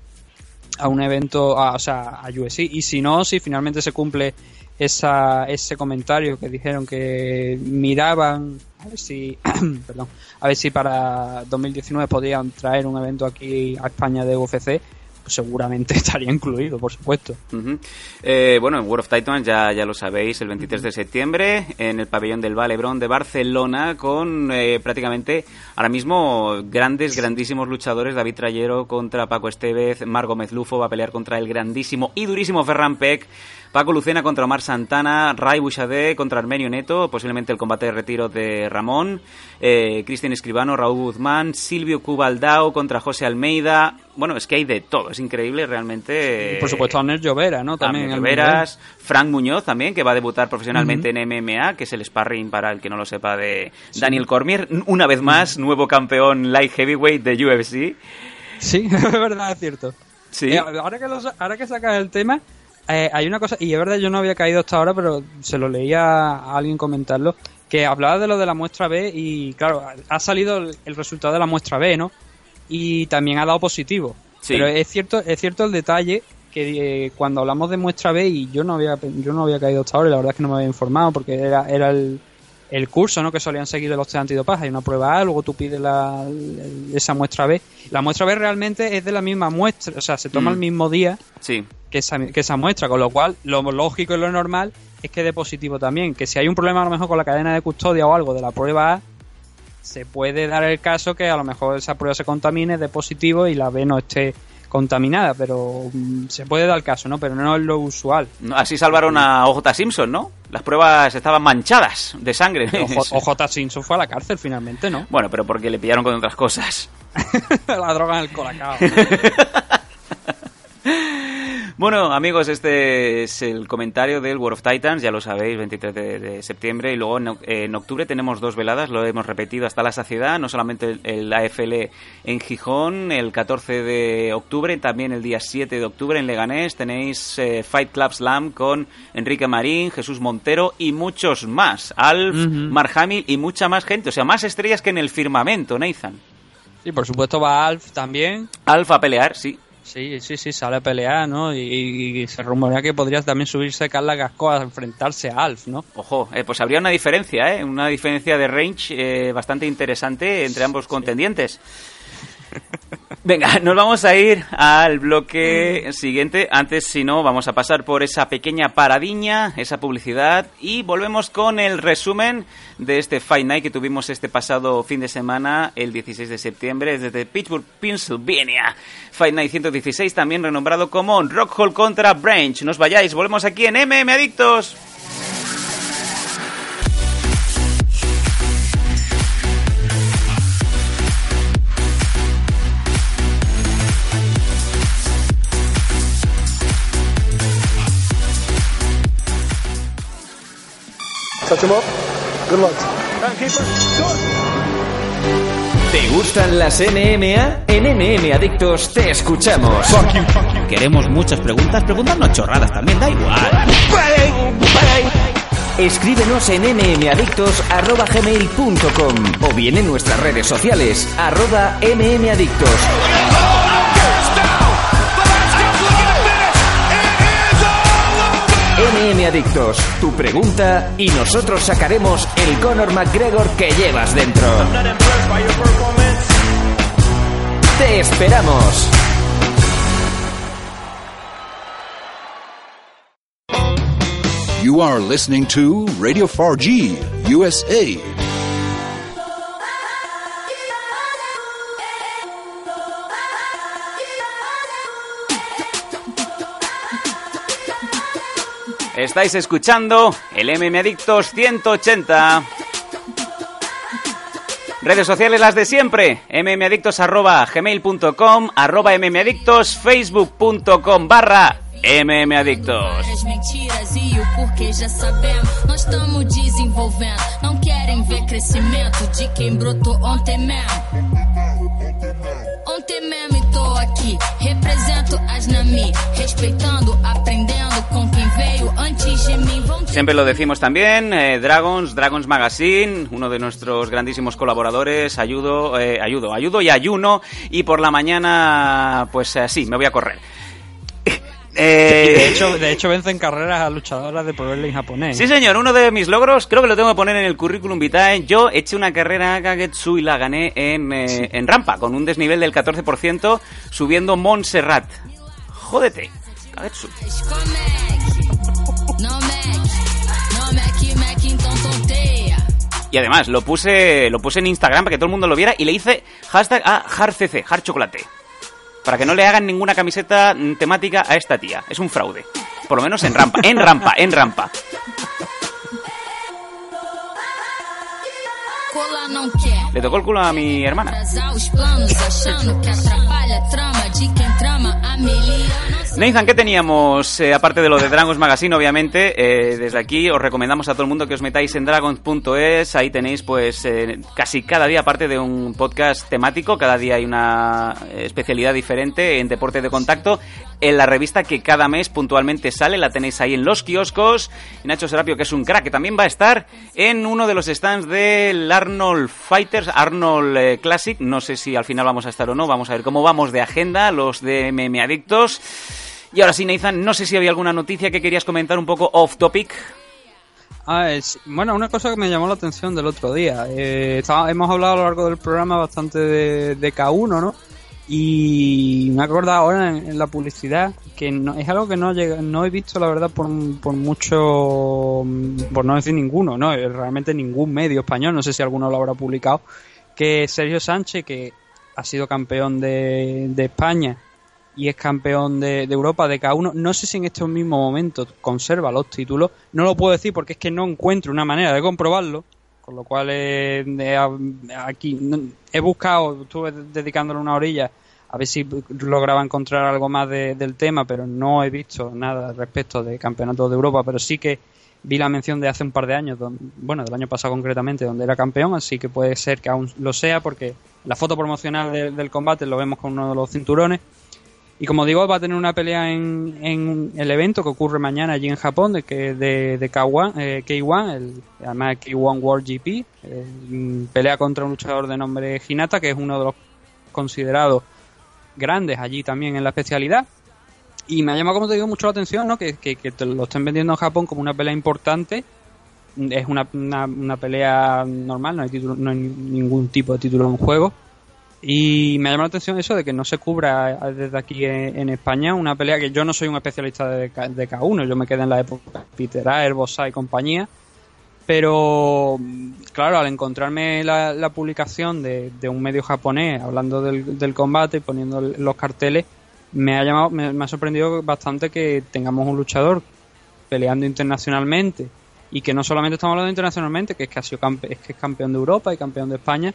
a un evento, a- o sea, a UFC. Y si no, si finalmente se cumple esa, ese comentario que dijeron que miraban a ver si, [clears throat] perdón, a ver si para 2019 podían traer un evento aquí a España de UFC, pues seguramente [laughs] estaría incluido, por supuesto. Eh, bueno, en World of Titans ya, ya lo sabéis, el 23 de septiembre en el pabellón del Valebrón de Barcelona con eh, prácticamente ahora mismo grandes, grandísimos luchadores. David Trayero contra Paco Estevez, Mar Gómez Lufo va a pelear contra el grandísimo y durísimo Ferran Peck. Paco Lucena contra Omar Santana, Ray Bouchardé contra Armenio Neto, posiblemente el combate de retiro de Ramón, eh, Cristian Escribano, Raúl Guzmán, Silvio Cubaldao contra José Almeida. Bueno, es que hay de todo, es increíble realmente. Y por supuesto, Aner Llovera, ¿no? También También el Veras, Frank Muñoz también, que va a debutar profesionalmente en MMA, que es el sparring para el que no lo sepa de Daniel Cormier. Una vez más, nuevo campeón light heavyweight de UFC. Sí, [laughs] es verdad, es cierto. Sí. Eh, ahora, que lo sa- ahora que sacas el tema, eh, hay una cosa, y es verdad, yo no había caído hasta ahora, pero se lo leía a alguien comentarlo, que hablaba de lo de la muestra B y, claro, ha salido el, el resultado de la muestra B, ¿no? Y también ha dado positivo. Sí. Pero es cierto, es cierto el detalle que eh, cuando hablamos de muestra B y yo no había yo no había caído hasta ahora y la verdad es que no me había informado porque era, era el, el curso ¿no? que solían seguir los test antidopaje. Hay una prueba A, luego tú pides la, esa muestra B. La muestra B realmente es de la misma muestra, o sea, se toma Mm. el mismo día Sí. que esa, que esa muestra, con lo cual lo lógico y lo normal es que dé positivo también. Que si hay un problema a lo mejor con la cadena de custodia o algo de la prueba A, se puede dar el caso que a lo mejor esa prueba se contamine de positivo y la B no esté contaminada, pero mm, se puede dar el caso, ¿no? Pero no es lo usual. Así salvaron a OJ Simpson, ¿no? Las pruebas estaban manchadas de sangre. OJ [laughs] Simpson fue a la cárcel finalmente, ¿no? Bueno, pero porque le pillaron con otras cosas. [laughs] la droga en el colacao. [laughs] Bueno, amigos, este es el comentario del World of Titans, ya lo sabéis, 23 de, de septiembre. Y luego en, oc- en octubre tenemos dos veladas, lo hemos repetido hasta la saciedad, no solamente el, el AFL en Gijón, el 14 de octubre, también el día 7 de octubre en Leganés tenéis eh, Fight Club Slam con Enrique Marín, Jesús Montero y muchos más. Alf, Hamill y mucha más gente, o sea, más estrellas que en el firmamento, Nathan. Y por supuesto va Alf también. Alf a pelear, sí. Sí, sí, sí, sale a pelear, ¿no? Y, y se rumorea que podría también subirse Carla Gasco a enfrentarse a Alf, ¿no? Ojo, eh, pues habría una diferencia, ¿eh? Una diferencia de range eh, bastante interesante entre ambos contendientes. Venga, nos vamos a ir al bloque siguiente. Antes, si no, vamos a pasar por esa pequeña paradiña, esa publicidad, y volvemos con el resumen de este Fight Night que tuvimos este pasado fin de semana, el 16 de septiembre, desde Pittsburgh, Pennsylvania. Fight Night 116, también renombrado como Rockhold contra Branch. No os vayáis, volvemos aquí en MM Adictos. Touch him up. Good luck. ¿Te gustan las MMA? En MM Adictos te escuchamos. Queremos muchas preguntas, preguntarnos chorradas también, da igual. Escríbenos en mmadictos.gmail.com o bien en nuestras redes sociales, arroba mmadictos. MM Adictos, tu pregunta y nosotros sacaremos el Conor McGregor que llevas dentro. ¡Te esperamos! You are listening to Radio 4G USA. Estáis escuchando el MM Adictos 180. Redes sociales las de siempre, mmadictos arroba gmail.com, arroba mmadictos, facebook.com barra mmadictos. E. Ontem mesmo e tô aqui. Represento as Nami. Respeitando, aprendendo Siempre lo decimos también, eh, Dragons, Dragons Magazine, uno de nuestros grandísimos colaboradores, ayudo, eh, ayudo, ayudo y ayuno, y por la mañana, pues eh, sí, me voy a correr. [laughs] Eh, de hecho, de hecho vencen carreras a luchadoras de Wrestling japonés. Sí, señor, uno de mis logros, creo que lo tengo que poner en el currículum vitae. Yo eché una carrera a Kagetsu y la gané en, eh, en rampa, con un desnivel del 14%, subiendo Montserrat. Jódete, Tonteia. Y además, lo puse, lo puse en Instagram para que todo el mundo lo viera y le hice hashtag a HarCC, Har Chocolate. Para que no le hagan ninguna camiseta mm, temática a esta tía. Es un fraude. Por lo menos en rampa, en rampa, en rampa. Le tocó el culo a mi hermana. Nathan, ¿qué teníamos? Eh, aparte de lo de Dragons Magazine, obviamente, eh, desde aquí os recomendamos a todo el mundo que os metáis en dragons.es. Ahí tenéis, pues, eh, casi cada día, aparte de un podcast temático, cada día hay una especialidad diferente en deporte de contacto. En la revista que cada mes puntualmente sale, la tenéis ahí en los kioscos. Nacho Serapio, que es un crack, que también va a estar en uno de los stands del Arnold Fighters, Arnold eh, Classic. No sé si al final vamos a estar o no, vamos a ver cómo vamos de agenda, los de MM Adictos. Y ahora sí, Nathan, no sé si había alguna noticia que querías comentar un poco off topic. Ah, bueno, una cosa que me llamó la atención del otro día. Eh, hemos hablado a lo largo del programa bastante de, de K1, ¿no? Y me acordado ahora en, la publicidad que no, es algo que no no he visto, la verdad, por, mucho, por no decir ninguno, ¿no? Eh, Realmente ningún medio español, no sé si alguno lo habrá publicado, que Sergio Sánchez, que ha sido campeón de España y es campeón de, Europa de K1. No sé si en estos mismos momentos conserva los títulos. No lo puedo decir porque es que no encuentro una manera de comprobarlo. Con lo cual eh, he- aquí he buscado, estuve dedicándole una orilla a ver si lograba encontrar algo más de- del tema, pero no he visto nada respecto de campeonatos de Europa. Pero sí que vi la mención de hace un par de años, don- bueno, del año pasado concretamente, donde era campeón, así que puede ser que aún lo sea porque la foto promocional de- del combate lo vemos con uno de los cinturones. Y como digo, va a tener una pelea en, en el evento que ocurre mañana allí en Japón, de, que, de, de K1, eh, K1, el, además K1 World GP. eh, pelea contra un luchador de nombre Hinata, que es uno de los considerados grandes allí también en la especialidad. Y me ha llamado, como te digo, mucho la atención ¿no? que, que, que te lo estén vendiendo en Japón como una pelea importante. Es una, una, una pelea normal, no hay, título, no hay ningún tipo de título en juego. Y me llama la atención eso de que no se cubra desde aquí en, España una pelea que yo no soy un especialista de, de K1, yo me quedé en la época Peter Aer, Bossa y compañía. Pero, claro, al encontrarme la, publicación de, un medio japonés hablando del, combate y poniendo los carteles, me ha llamado, me, ha sorprendido bastante que tengamos un luchador peleando internacionalmente y que no solamente estamos hablando internacionalmente, que es que ha sido es que es campeón de Europa y campeón de España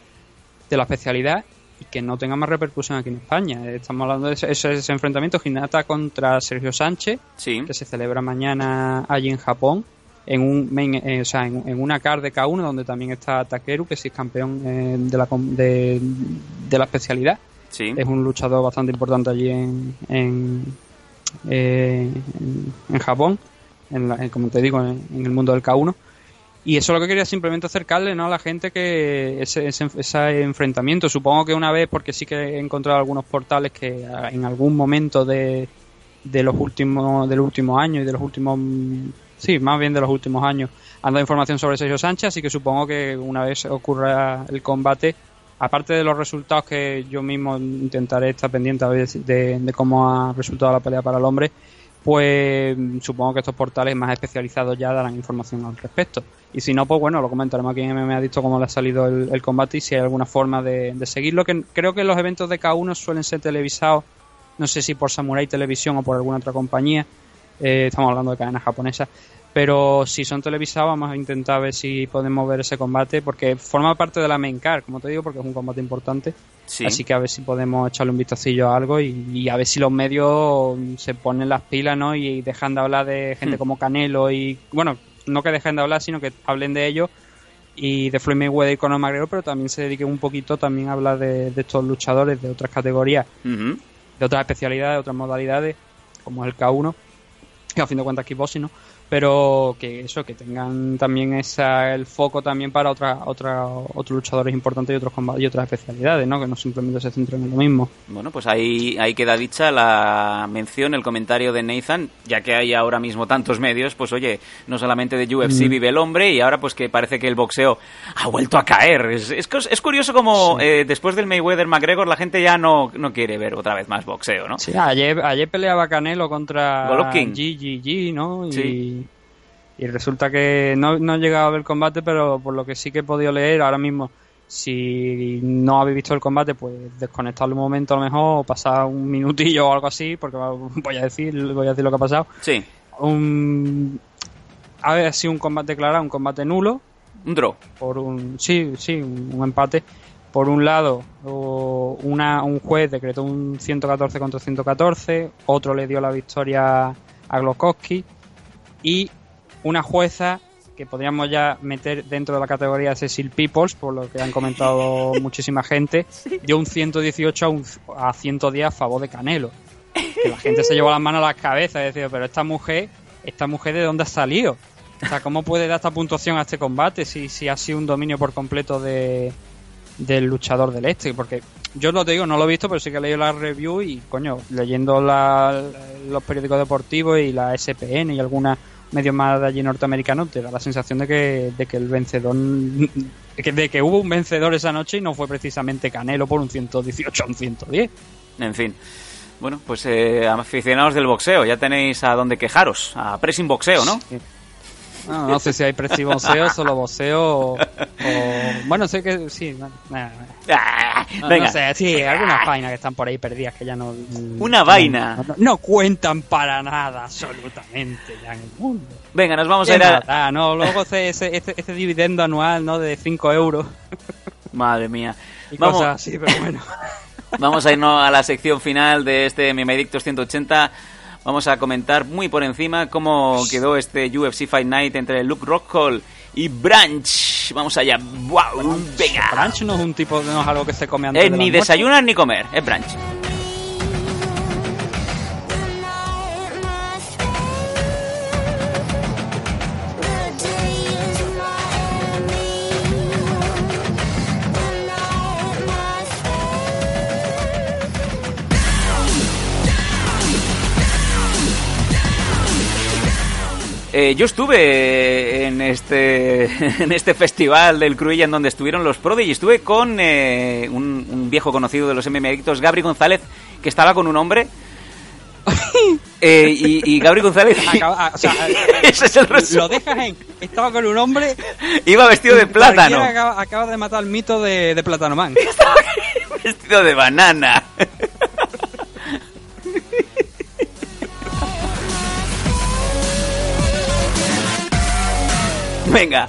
de la especialidad y que no tenga más repercusión aquí en España. Estamos hablando de ese, ese- enfrentamiento Hinata contra Sergio Sánchez, que se celebra mañana allí en Japón, en un main- eh, o sea, en, en una card de K1 donde también está Takeru, que sí es campeón eh, de, la, de, de la especialidad. Sí. Es un luchador bastante importante allí en, en, eh, en, en Japón, en la- en- como te digo, en, en el mundo del K1. Y eso es lo que quería simplemente acercarle ¿no? a la gente que ese, ese, ese enfrentamiento. Supongo que una vez, porque sí que he encontrado algunos portales que ah, en algún momento de, de los últimos del último año y de los últimos sí más bien de los últimos años han dado información sobre Sergio Sánchez así que supongo que una vez ocurra el combate aparte de los resultados que yo mismo intentaré estar pendiente a ver de cómo ha resultado la pelea para el hombre pues supongo que estos portales más especializados ya darán información al respecto. Y si no, pues bueno, lo comentaremos aquí en MMA Adicto cómo le ha salido el, combate y si hay alguna forma de, de seguirlo. Que creo que los eventos de K1 suelen ser televisados, no sé si por Samurai Televisión o por alguna otra compañía. Eh, estamos hablando de cadenas japonesas. Pero si son televisados, vamos a intentar ver si podemos ver ese combate, porque forma parte de la main card, como te digo, porque es un combate importante. Sí. Así que a ver si podemos echarle un vistacillo a algo y, y a ver si los medios se ponen las pilas, ¿no? Y dejan de hablar de gente Hmm. como Canelo y, bueno, no que dejen de hablar, sino que hablen de ellos y de Floyd Mayweather y Conor McGregor, pero también se dediquen un poquito también a hablar de, de estos luchadores de otras categorías, Ujú. de otras especialidades, de otras modalidades, como es el K1, que a fin de cuentas kickboxing, ¿no? Pero que eso, que tengan también esa, el foco también para otra, otra, otros luchadores importantes y otros combates y otras especialidades, ¿no? Que no simplemente se centren en lo mismo. Bueno, pues ahí, ahí queda dicha la mención, el comentario de Nathan, ya que hay ahora mismo tantos medios, pues oye, no solamente de UFC Mm. vive el hombre y ahora pues que parece que el boxeo ha vuelto a caer. Es, es, curioso como eh, después del Mayweather-McGregor la gente ya no, no quiere ver otra vez más boxeo, ¿no? Sí, ayer, ayer peleaba Canelo contra Golovkin. GGG, ¿no? Y, Sí. Y resulta que no, no he llegado a ver el combate, pero por lo que sí que he podido leer ahora mismo, si no habéis visto el combate, pues desconectarlo un momento a lo mejor, o pasar un minutillo o algo así, porque voy a decir, voy a decir lo que ha pasado. Sí, Un, ha sido un combate declarado, un combate nulo, un draw. por un sí sí un, empate por un lado una, un juez decretó un 114 contra 114 otro le dio la victoria a Glokowski y una jueza que podríamos ya meter dentro de la categoría de Cecil Peoples por lo que han comentado [laughs] muchísima gente dio un 118 a, un, a 110 a favor de Canelo que la gente se llevó las manos a la cabeza y decía pero esta mujer esta mujer de dónde ha salido o sea, ¿cómo puede dar esta puntuación a este combate si, si ha sido un dominio por completo de, del luchador del este? Porque yo lo te digo, no lo he visto, pero sí que he leído la review y, coño, leyendo la- los periódicos deportivos y la SPN y algunos medios más de allí norteamericanos, te da la sensación de que, de que el vencedor, de que, de que hubo un vencedor esa noche y no fue precisamente Canelo por un 118 a un 110. En fin. Bueno, pues eh, aficionados del boxeo, ya tenéis a dónde quejaros, a pressing boxeo, ¿no? No, no sé si hay presi boxeo, solo boxeo o, o- Bueno, sé que sí. no. Ah, No, venga. no sé, sí, algunas vainas que están por ahí perdidas que ya no... Una vaina. No, cuentan para nada, absolutamente, ya en el mundo. Venga, nos vamos a ir a... no, luego ese, ese, ese, ese dividendo anual, ¿no? De 5 euros Madre mía. y Vamos, cosas así, pero bueno. [laughs] vamos a irnos a la sección final de este Mimedictos 180. Vamos a comentar muy por encima cómo quedó este UFC Fight Night entre Luke Rockhold y Branch. Vamos allá. ¡Wow! Venga. Branch no es un tipo, no es algo que se come antes Eh, de ni desayunar ni comer, es Branch. Eh, yo estuve en este [laughs] en este festival del Cruilla en donde estuvieron los Prodigy. Estuve con eh, un, un viejo conocido de los MMA Adictos, Gabri González, que estaba con un hombre. [laughs] Eh, y, y Gabri González [laughs] Acaba- o sea, Ese es el resumen. lo dejas en... Estaba con un hombre... iba vestido de plátano, Acaba, acaba de matar el mito de, de Plátano Man. vestido de banana. Venga,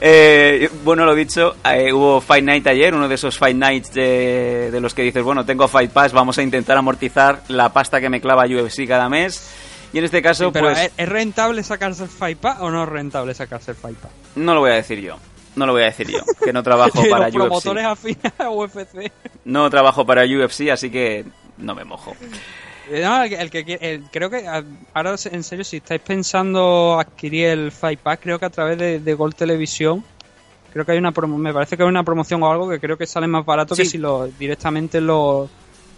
eh, bueno, lo dicho, eh, hubo Fight Night ayer, uno de esos Fight Nights de, de los que dices, bueno, tengo Fight Pass, vamos a intentar amortizar la pasta que me clava UFC cada mes. Y en este caso, Pero pues, ¿es, es rentable sacarse el Fight Pass o no es rentable sacarse el Fight Pass? no lo voy a decir yo. No lo voy a decir yo, que no trabajo [laughs] para UFC. promotores afines a UFC. No trabajo para UFC, así que no me mojo. Eh, No, el, que- el que el- creo que ahora en serio si estáis pensando adquirir el Fight Pass, creo que a través de, de Gold Televisión creo que hay una promo- me parece que hay una promoción o algo que creo que sale más barato que si lo directamente lo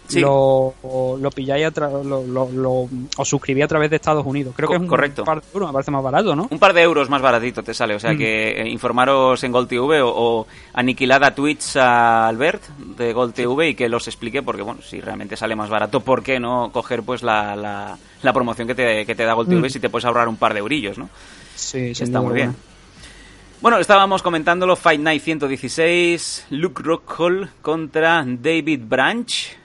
Sí. lo, lo pilláis a tra- lo, lo, lo- os suscribís a través de Estados Unidos. Creo Co- que es un correcto. par de euros, me parece más barato, ¿no? Un par de euros más baratito te sale, o sea Mm. que eh, informaros en Gold TV o, o aniquilad a Twitch a Albert de Gold TV y que los explique porque, bueno, si realmente sale más barato, ¿por qué no coger pues la, la, la promoción que te, que te da Gold TV Mm. si te puedes ahorrar un par de eurillos, ¿no? Sí, sin Está muy bien. Bueno, estábamos comentándolo, Fight Night 116, Luke Rockhold contra David Branch.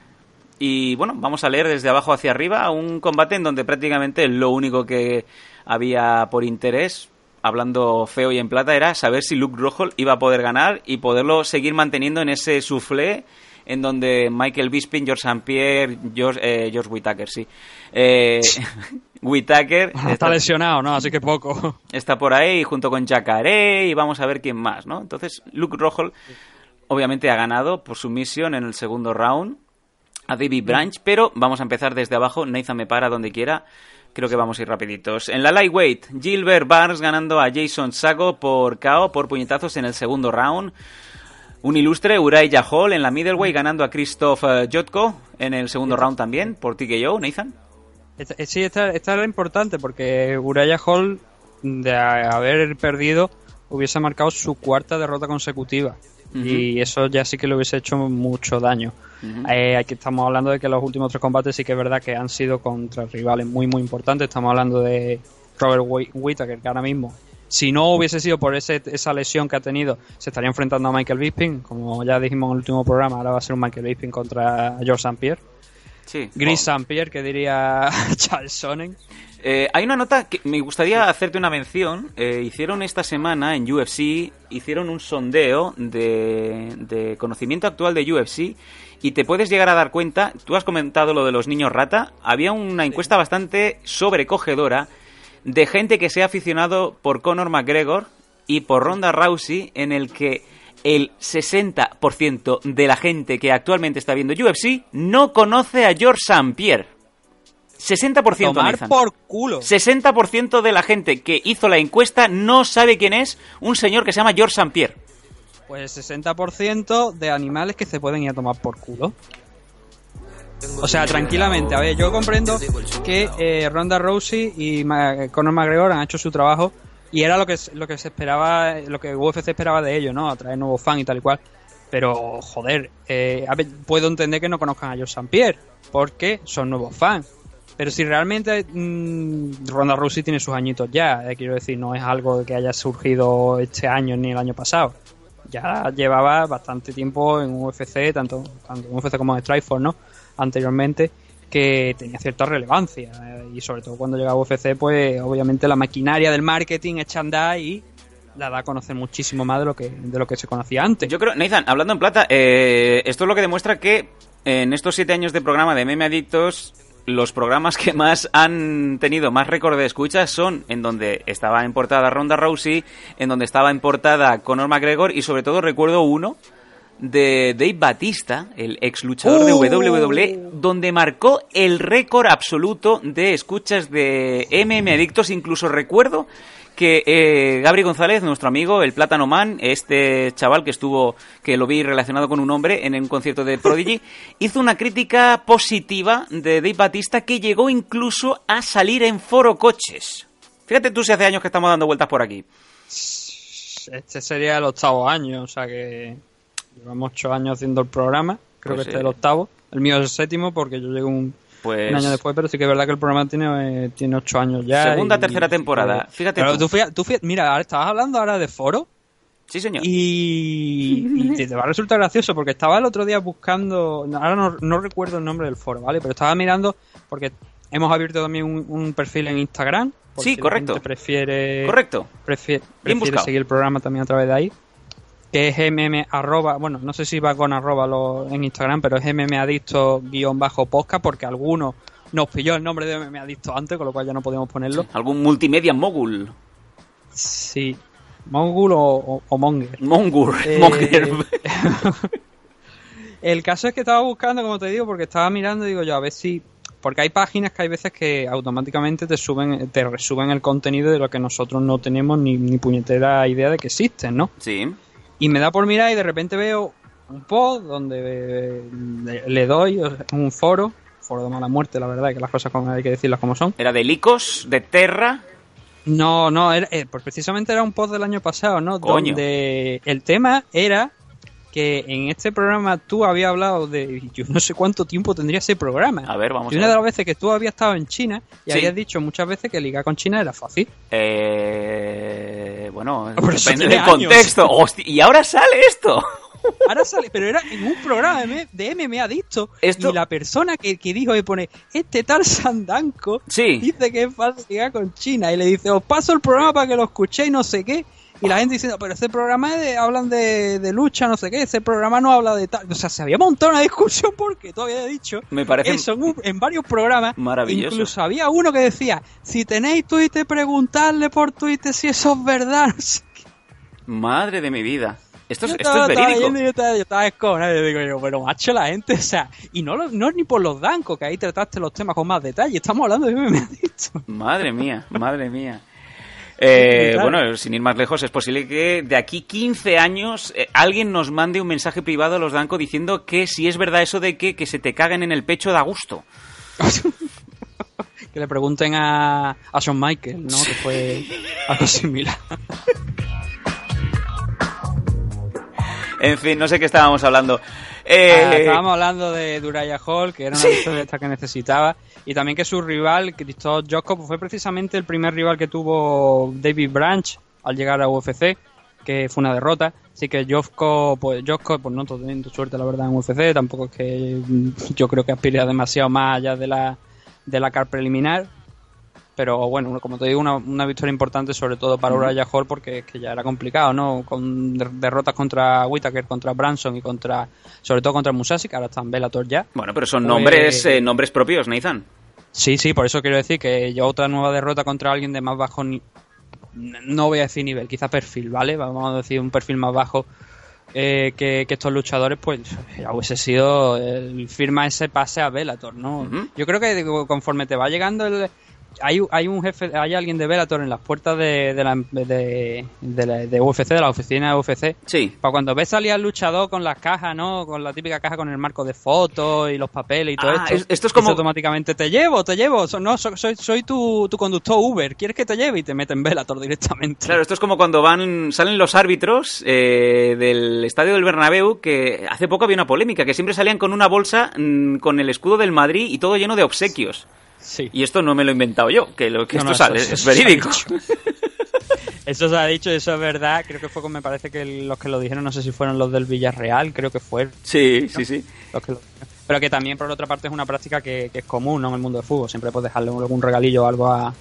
Y bueno, vamos a leer desde abajo hacia arriba un combate en donde prácticamente lo único que había por interés, hablando feo y en plata, era saber si Luke Rockhold iba a poder ganar y poderlo seguir manteniendo en ese soufflé en donde Michael Bisping, George St. Pierre, George, eh, George Whittaker, sí. Eh, [laughs] Whittaker [laughs] Está lesionado, ¿no? Así que poco. [laughs] está por ahí junto con Jacare y vamos a ver quién más, ¿no? Entonces, Luke Rockhold obviamente ha ganado por su misión en el segundo round a David Branch, pero vamos a empezar desde abajo. Nathan me para donde quiera. Creo que vamos a ir rapiditos. En la lightweight, Gilbert Barnes ganando a Jason Sago por KO por puñetazos en el segundo round. Un ilustre Uraya Hall en la middleweight ganando a Christoph eh, Jotko en el segundo round también por TKO, Nathan. Eh, Sí, esta, esta era importante porque Uraya Hall, de haber perdido, hubiese marcado su cuarta derrota consecutiva. Y eso ya sí que le hubiese hecho mucho daño. Eh, aquí estamos hablando de que los últimos tres combates sí que es verdad que han sido contra rivales muy, muy importantes. Estamos hablando de Robert Whi- Whittaker, que ahora mismo, si no hubiese sido por ese, esa lesión que ha tenido, se estaría enfrentando a Michael Bisping. Como ya dijimos en el último programa, ahora va a ser un Michael Bisping contra George St. Pierre. Sí. Gris St. Pierre, que diría [laughs] Charles Sonnen. Eh, hay una nota que me gustaría hacerte una mención. Eh, hicieron esta semana en UFC, hicieron un sondeo de, de conocimiento actual de UFC y te puedes llegar a dar cuenta, tú has comentado lo de los niños rata, había una encuesta bastante sobrecogedora de gente que se ha aficionado por Conor McGregor y por Ronda Rousey en el que el 60% de la gente que actualmente está viendo UFC no conoce a George St. Pierre. 60%, Tomar Nathan. por culo. 60% de la gente que hizo la encuesta no sabe quién es un señor que se llama George St. Pierre. Pues 60% de animales que se pueden ir a tomar por culo. O sea, tranquilamente. A ver, yo comprendo que eh, Ronda Rousey y Ma- Conor McGregor han hecho su trabajo y era lo que, lo que se esperaba, lo que UFC esperaba de ellos, ¿no? Atraer nuevos fans y tal y cual. Pero, joder, eh, a ver, puedo entender que no conozcan a George. Pierre porque son nuevos fans. Pero si realmente mm, Ronda Rousey tiene sus añitos ya, eh, quiero decir, no es algo que haya surgido este año ni el año pasado. Ya llevaba bastante tiempo en UFC, tanto, tanto en UFC como en Strikeforce, ¿no? Anteriormente, que tenía cierta relevancia. eh, y sobre todo cuando llega a UFC, pues obviamente la maquinaria del marketing echa a andar y la da a conocer muchísimo más de lo que, de lo que se conocía antes. Yo creo, Nathan, hablando en plata, eh, esto es lo que demuestra que en estos siete años de programa de Meme Adictos, los programas que más han tenido más récord de escuchas son en donde estaba en portada Ronda Rousey, en donde estaba en portada Conor McGregor y sobre todo recuerdo uno de Dave Batista, el ex luchador de ¡Oh! WWE, donde marcó el récord absoluto de escuchas de MM Adictos. Incluso recuerdo que eh, Gabri González, nuestro amigo, el Plátano Man, este chaval que estuvo, que lo vi relacionado con un hombre en un concierto de Prodigy, [laughs] hizo una crítica positiva de Dave Batista que llegó incluso a salir en Foro Coches. Fíjate tú si hace años que estamos dando vueltas por aquí. Este sería el octavo año, o sea que llevamos ocho años haciendo el programa. Creo Pues que sí. este es el octavo. El mío es el séptimo porque yo llego un, Pues- un año después, pero sí que es verdad que el programa tiene, eh, tiene ocho años ya. Segunda, y- tercera temporada. y- Fíjate Pero tú. fíjate- tú fíjate- mira, ahora estabas hablando ahora de foro. Sí, señor. Y, y te, te va a resultar gracioso porque estaba el otro día buscando, ahora no, no recuerdo el nombre del foro, ¿vale? Pero estaba mirando porque hemos abierto también un, un perfil en Instagram. Sí, si correcto. prefiere, Correcto. prefiere, prefiere seguir el programa también a través de ahí. Que es mm arroba, bueno, no sé si va con arroba lo- en Instagram, pero es mmadicto guion bajo podcast porque alguno nos pilló el nombre de mmadicto antes, con lo cual ya no podíamos ponerlo. Algún multimedia mogul. Sí. Mongul o, o- o Monger. Mongur. Eh, Monger. [laughs] El caso es que estaba buscando, como te digo, porque estaba mirando, digo yo, a ver si. Porque hay páginas que hay veces que automáticamente te suben, te resuben el contenido de lo que nosotros no tenemos ni, ni puñetera idea de que existen, ¿no? Sí. Y me da por mirar y de repente veo un post donde eh, le, doy un foro, foro de mala muerte, la verdad, que las cosas como hay que decirlas como son. Era de Licos, de Terra. No, no, era, eh, pues precisamente era un post del año pasado, ¿no? Coño. Donde el tema era que en este programa tú habías hablado de. Yo no sé cuánto tiempo tendría ese programa. A ver, vamos y a una ver. de las veces que tú habías estado en China y Sí. habías dicho muchas veces que ligar con China era fácil. Eh, bueno, [laughs] Pero depende del contexto. Hostia, y ahora sale esto. [laughs] Ahora sale, pero era en un programa de MMA adicto. Esto- Y la persona que, que dijo y pone, este tal Sandanco Sí. dice que es fácil ligar con China. Y le dice, os paso el programa para que lo escuchéis, no sé qué. Y la gente diciendo, pero ese programa de, hablan de, de lucha, no sé qué, ese programa no habla de tal. O sea, se había montado una [laughs] discusión porque tú habías dicho Me parece eso en, un- en varios programas. maravilloso. Incluso había uno que decía, si tenéis Twitter, preguntarle por Twitter si eso es verdad. [laughs] No sé qué. Madre de mi vida. Esto es, esto estaba- es verídico. Yo estaba, yo estaba yo digo yo, pero macho, la gente, o sea, y no, lo- no es ni por los dancos, que ahí trataste los temas con más detalle, estamos hablando de MMA Adicto. Madre mía, madre mía. Eh, bueno, sin ir más lejos, es posible que de aquí 15 años eh, alguien nos mande un mensaje privado a los Danco diciendo que si es verdad eso de que, que se te caguen en el pecho da gusto. [laughs] Que le pregunten a, a Shawn Michaels, ¿no? Que fue algo similar. En fin, no sé qué estábamos hablando. Eh, Ah, estábamos hablando de Duraya Hall, que era una Sí. victoria esta que necesitaba, y también que su rival, Christoph Jokov, fue precisamente el primer rival que tuvo David Branch al llegar a UFC, que fue una derrota. Así que Jokov, pues, Jokov, pues no teniendo suerte, la verdad, en UFC, tampoco es que mm, yo creo que aspire a demasiado más allá de la, de la car preliminar. Pero bueno, como te digo, una, una victoria importante sobre todo para. Uriah Hall porque es que ya era complicado, ¿no? Con der- derrotas contra Whittaker, contra Branson y contra, sobre todo contra Musashi, que ahora está en Bellator ya. Bueno, pero son Pues- nombres, eh, nombres propios, Nathan. Sí, sí, por eso quiero decir que ya otra nueva derrota contra alguien de más bajo, no voy a decir nivel, quizá perfil, ¿vale? Vamos a decir un perfil más bajo eh, que, que estos luchadores, pues ya hubiese sido el firma ese pase a Bellator, ¿no? Yo creo que conforme te va llegando el... Hay, hay un jefe, hay alguien de Bellator en las puertas de, de, la, de, de la- de UFC, de la oficina de UFC. Sí. Para cuando ves salir al luchador con las cajas, ¿no? Con la típica caja con el marco de fotos y los papeles y todo Ah, esto. es- esto es como- automáticamente te llevo, te llevo. So- no, so- soy, soy tu, tu conductor Uber. ¿Quieres que te lleve? Y te meten en Bellator directamente. Claro, esto es como cuando van salen los árbitros eh, del estadio del Bernabéu, que hace poco había una polémica, que siempre salían con una bolsa mm, con el escudo del Madrid y todo lleno de obsequios. Sí. Y esto no me lo he inventado yo, que, lo, que No, esto no, sale, eso- es verídico. [laughs] Eso se ha dicho, eso es verdad. Creo que fue, con- me parece que los que lo dijeron, no sé si fueron los del Villarreal, creo que fue. Sí, sí, sí. Los que lo- Pero que también, por otra parte, es una práctica que, que es común ¿no? en el mundo del fútbol. Siempre puedes dejarle algún regalillo o algo a,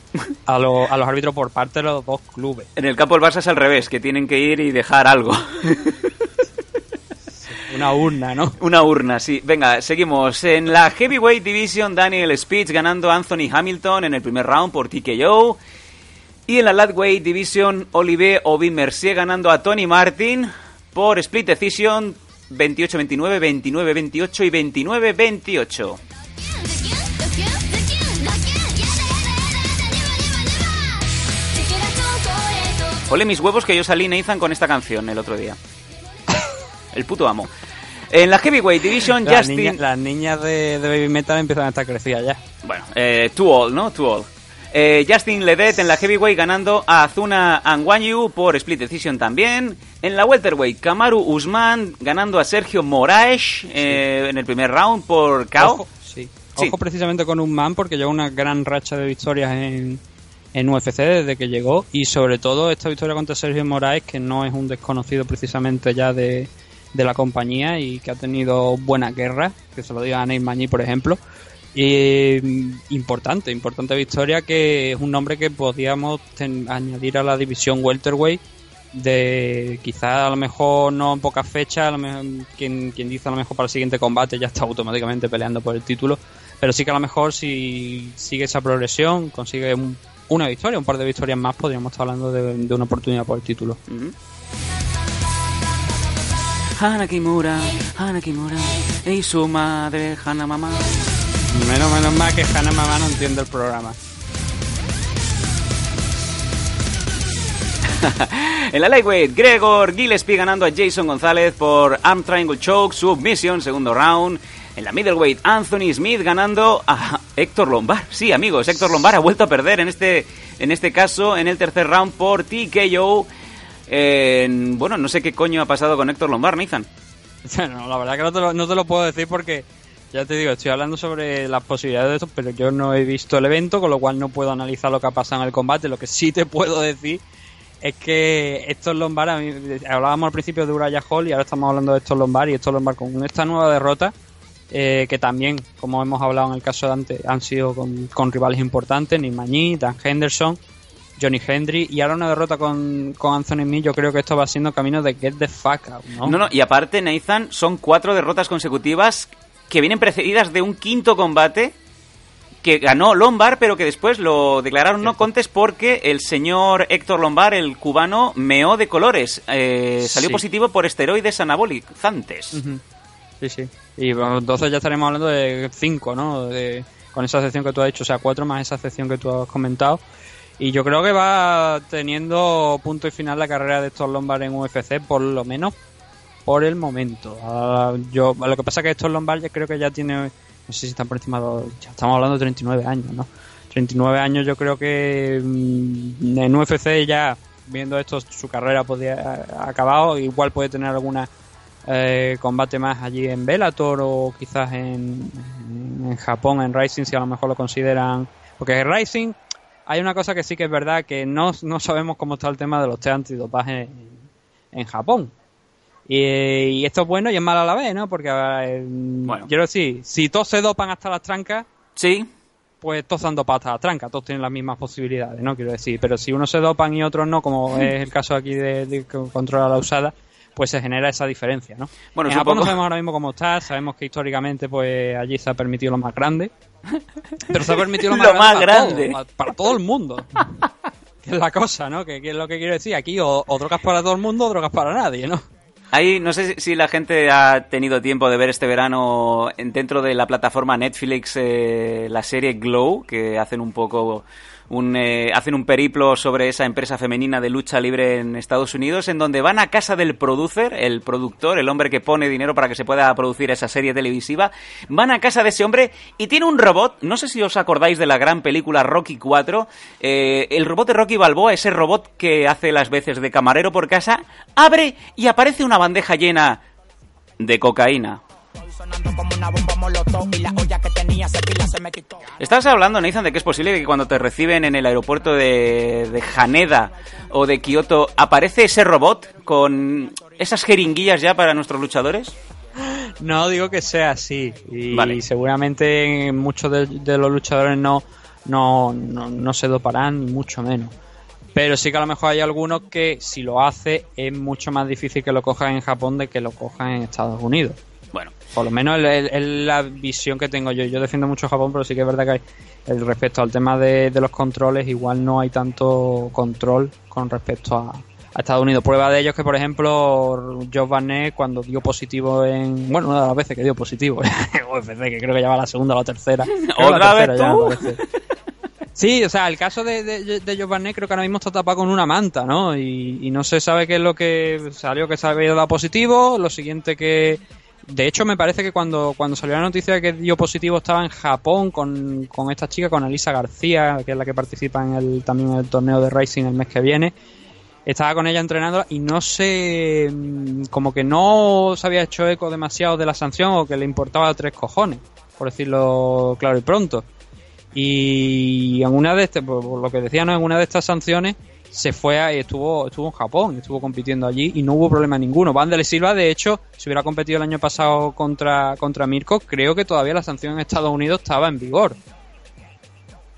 a los árbitros por parte de los dos clubes. En el campo del Barça es al revés, que tienen que ir y dejar algo. [laughs] Una urna, ¿no? [laughs] Una urna, sí. Venga, seguimos. En la Heavyweight Division, Daniel Speech ganando a Anthony Hamilton en el primer round por TKO. Y en la Lightweight Division, Olivier Obi Mercier ganando a Tony Martin por Split Decision 28-29, 29-28 y 29-28. Ole mis huevos que yo salí Nathan con esta canción el otro día. El puto amo. En la Heavyweight Division, Las, Justin... niñas, las niñas de, de Baby Metal empiezan a estar crecidas ya. Bueno, eh, too all, ¿no? Too all. Eh, Justin Ledet en la Heavyweight ganando a Azuna Angwanyu por Split Decision también. En la Welterweight, Kamaru Usman ganando a Sergio Moraes eh, en el primer round por KO. Ojo, sí. Sí. Ojo precisamente con un man porque lleva una gran racha de victorias en, en UFC desde que llegó y sobre todo esta victoria contra Sergio Moraes que no es un desconocido precisamente ya de, de la compañía y que ha tenido buena guerra, que se lo diga a Mañí por ejemplo. Mm, importante, importante victoria que es un nombre que podíamos ten- añadir a la división welterweight de quizá a lo mejor no en pocas fechas, lo mejor, quien, quien dice a lo mejor para el siguiente combate ya está automáticamente peleando por el título, pero sí que a lo mejor si sigue esa progresión, consigue un- una victoria, un par de victorias más, podríamos estar hablando de una oportunidad por el título. Hana Kimura, Hana Kimura y su madre Hana Mama. Menos, menos mal que Hannah Mamá no entiende el programa. en la Lightweight, Gregor Gillespie ganando a Jason González por Arm Triangle Choke, Submission, segundo round. En la Middleweight, Anthony Smith ganando a Héctor Lombard. Sí, amigos, Héctor Lombard ha vuelto a perder en este, en este caso en el tercer round por TKO. En- bueno, no sé qué coño ha pasado con Héctor Lombard, Nathan. [laughs] Bueno, la verdad que no te, lo, no puedo decir porque, ya te digo, estoy hablando sobre las posibilidades de esto, pero yo no he visto el evento, con lo cual no puedo analizar lo que ha pasado en el combate. Lo que sí te puedo decir es que estos Lombard, a mí- hablábamos al principio de Uraya Hall y ahora estamos hablando de estos Lombard y estos Lombard con esta nueva derrota, eh, que también, como hemos hablado en el caso de antes, han sido con, rivales importantes, Nick Mañí, Dan Henderson, Johnny Hendry y ahora una derrota con, con Anthony Smith, yo creo que esto va siendo camino de get the fuck out, ¿no? No, no, y aparte, Nathan, son cuatro derrotas consecutivas que vienen precedidas de un quinto combate que ganó Lombard, pero que después lo declararon no contes porque el señor Héctor Lombard, el cubano, meó de colores. Eh, salió Sí. positivo por esteroides anabolizantes. Ujú. Sí, sí. Y bueno, entonces ya estaremos hablando de cinco, ¿no? De, con esa sección que tú has dicho, o sea, cuatro más esa sección que tú has comentado. Y yo creo que va teniendo punto y final la carrera de estos Lombard en UFC, por lo menos por el momento. Ah, yo, lo que pasa es que estos Lombard ya creo que ya tiene, no sé si están por encima de, ya estamos hablando de 39 años, ¿no? 39 años yo creo que mm, en UFC ya, viendo esto, su carrera podría ha acabado, igual puede tener alguna eh, combate más allí en Bellator o quizás en, en Japón, en Rising, si a lo mejor lo consideran. Porque en Rising hay una cosa que sí que es verdad, que no, no sabemos cómo está el tema de los test antidopaje en, en Japón. Y, y esto es bueno y es malo a la vez, ¿no? Porque, eh, quiero decir, si todos se dopan hasta las trancas, sí. pues todos han dopado hasta las trancas, todos tienen las mismas posibilidades, ¿no? Quiero decir, pero si unos se dopan y otros no, como [laughs] es el caso aquí de, de que controla la usada, pues se genera esa diferencia, ¿no? Bueno, en Japón no supongo- sabemos ahora mismo cómo está, sabemos que históricamente pues allí se ha permitido lo más grande, pero se ha permitido lo [laughs] más Lo grande, más para, grande. todo, para- para todo el mundo. [laughs] que es la cosa, ¿no? Que, que es lo que quiero decir, aquí o, o drogas para todo el mundo o drogas para nadie, ¿no? Ahí no sé si- la gente ha tenido tiempo de ver este verano en- dentro de la plataforma Netflix eh, la serie Glow, que hacen un poco un, eh, hacen un periplo sobre esa empresa femenina de lucha libre en Estados Unidos, en donde van a casa del producer, el productor, el hombre que pone dinero para que se pueda producir esa serie televisiva, van a casa de ese hombre y tiene un robot, no sé si os acordáis de la gran película Rocky 4, eh, el robot de Rocky Balboa, ese robot que hace las veces de camarero por casa, abre y aparece una bandeja llena de cocaína. Estás hablando, Nathan, de que es posible que cuando te reciben en el aeropuerto de, de Haneda o de Kioto aparece ese robot con esas jeringuillas ya para nuestros luchadores. No digo que sea así. Y Vale. seguramente muchos de, de los luchadores no, no, no, no se doparán, ni mucho menos. Pero sí que a lo mejor hay algunos que si lo hace es mucho más difícil que lo cojan en Japón de que lo cojan en Estados Unidos. Por lo menos es la visión que tengo yo. Yo defiendo mucho Japón, pero sí que es verdad que hay, el respecto al tema de, de los controles, igual no hay tanto control con respecto a, a Estados Unidos. Prueba de ello es que, por ejemplo, Joe Barnett, cuando dio positivo en. Bueno, una de las veces que dio positivo [laughs] en UFC, que creo que ya va la segunda o la tercera. [laughs] ¿Otra vez. Sí, o sea, el caso de, de, de Joe Barnett creo que ahora mismo está tapado con una manta, ¿no? Y, y no se sabe qué es lo que salió que se había dado positivo. Lo siguiente que. De hecho, me parece que cuando, cuando salió la noticia que dio positivo estaba en Japón con, con esta chica, con Elisa García, que es la que participa en el, también en el torneo de Racing el mes que viene. Estaba con ella entrenando y no sé, mm, como que no se había hecho eco demasiado de la sanción o que le importaba tres cojones, por decirlo claro y pronto. Y en una de estas, por lo que decía, ¿no? en una de estas sanciones se fue a, estuvo, estuvo en Japón, estuvo compitiendo allí y no hubo problema ninguno. Vandel Silva, de hecho, si hubiera competido el año pasado contra, contra Mirko, creo que todavía la sanción en Estados Unidos estaba en vigor.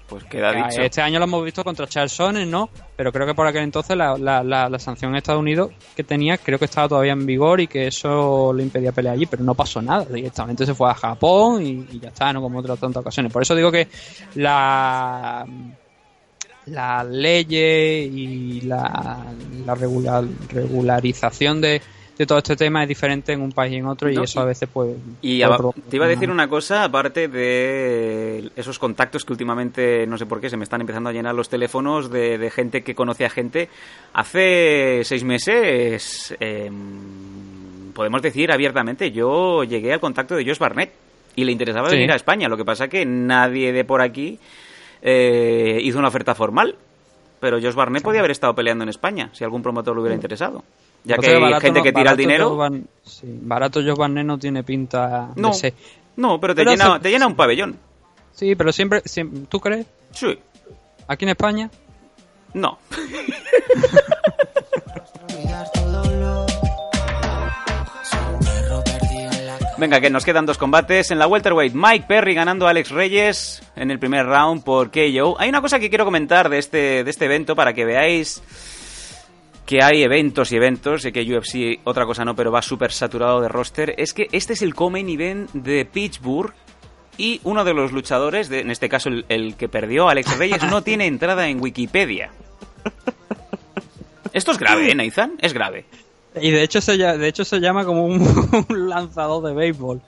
Pues queda dicho. Este año lo hemos visto contra Charles Sonnen, ¿no? Pero creo que por aquel entonces la, la, la, la sanción en Estados Unidos que tenía, creo que estaba todavía en vigor y que eso le impedía pelear allí, pero no pasó nada. Directamente se fue a Japón y, y ya está, ¿no? Como otras tantas ocasiones. Por eso digo que la las leyes y la, la regular- regularización de, de todo este tema es diferente en un país y en otro y eso a veces pues Y te iba a decir una- cosa, aparte de esos contactos que últimamente, no sé por qué, se me están empezando a llenar los teléfonos de, de gente que conoce a gente. Hace seis meses, em, podemos decir abiertamente, yo llegué al contacto de Josh Barnett y le interesaba Sí. venir a España. Lo que pasa que nadie de por aquí eh, hizo una oferta formal. Pero Josh Barnett podía haber estado peleando en España si algún promotor le hubiera interesado. Ya que hay gente no- que tira el dinero. Joe Van- sí, barato Joe Barnett no tiene pinta No, de ser. no, pero te, Pero llena, se- te llena un pabellón. Sí, pero siempre, siempre- ¿tú crees? Sí. ¿Aquí en España? No. [laughs] Venga, que nos quedan dos combates. En la welterweight, Mike Perry ganando a Alex Reyes en el primer round por KO. Hay una cosa que quiero comentar de este, de este evento para que veáis que hay eventos y eventos. Sé que UFC otra cosa no, pero va súper saturado de roster. Es que este es el co-main event de Pittsburgh y uno de los luchadores, en este caso el, el que perdió, Alex Reyes, no tiene entrada en Wikipedia. Esto es grave, ¿eh, Nathan? Es grave. Y de hecho se, de hecho se llama como un, [laughs] un lanzador de béisbol.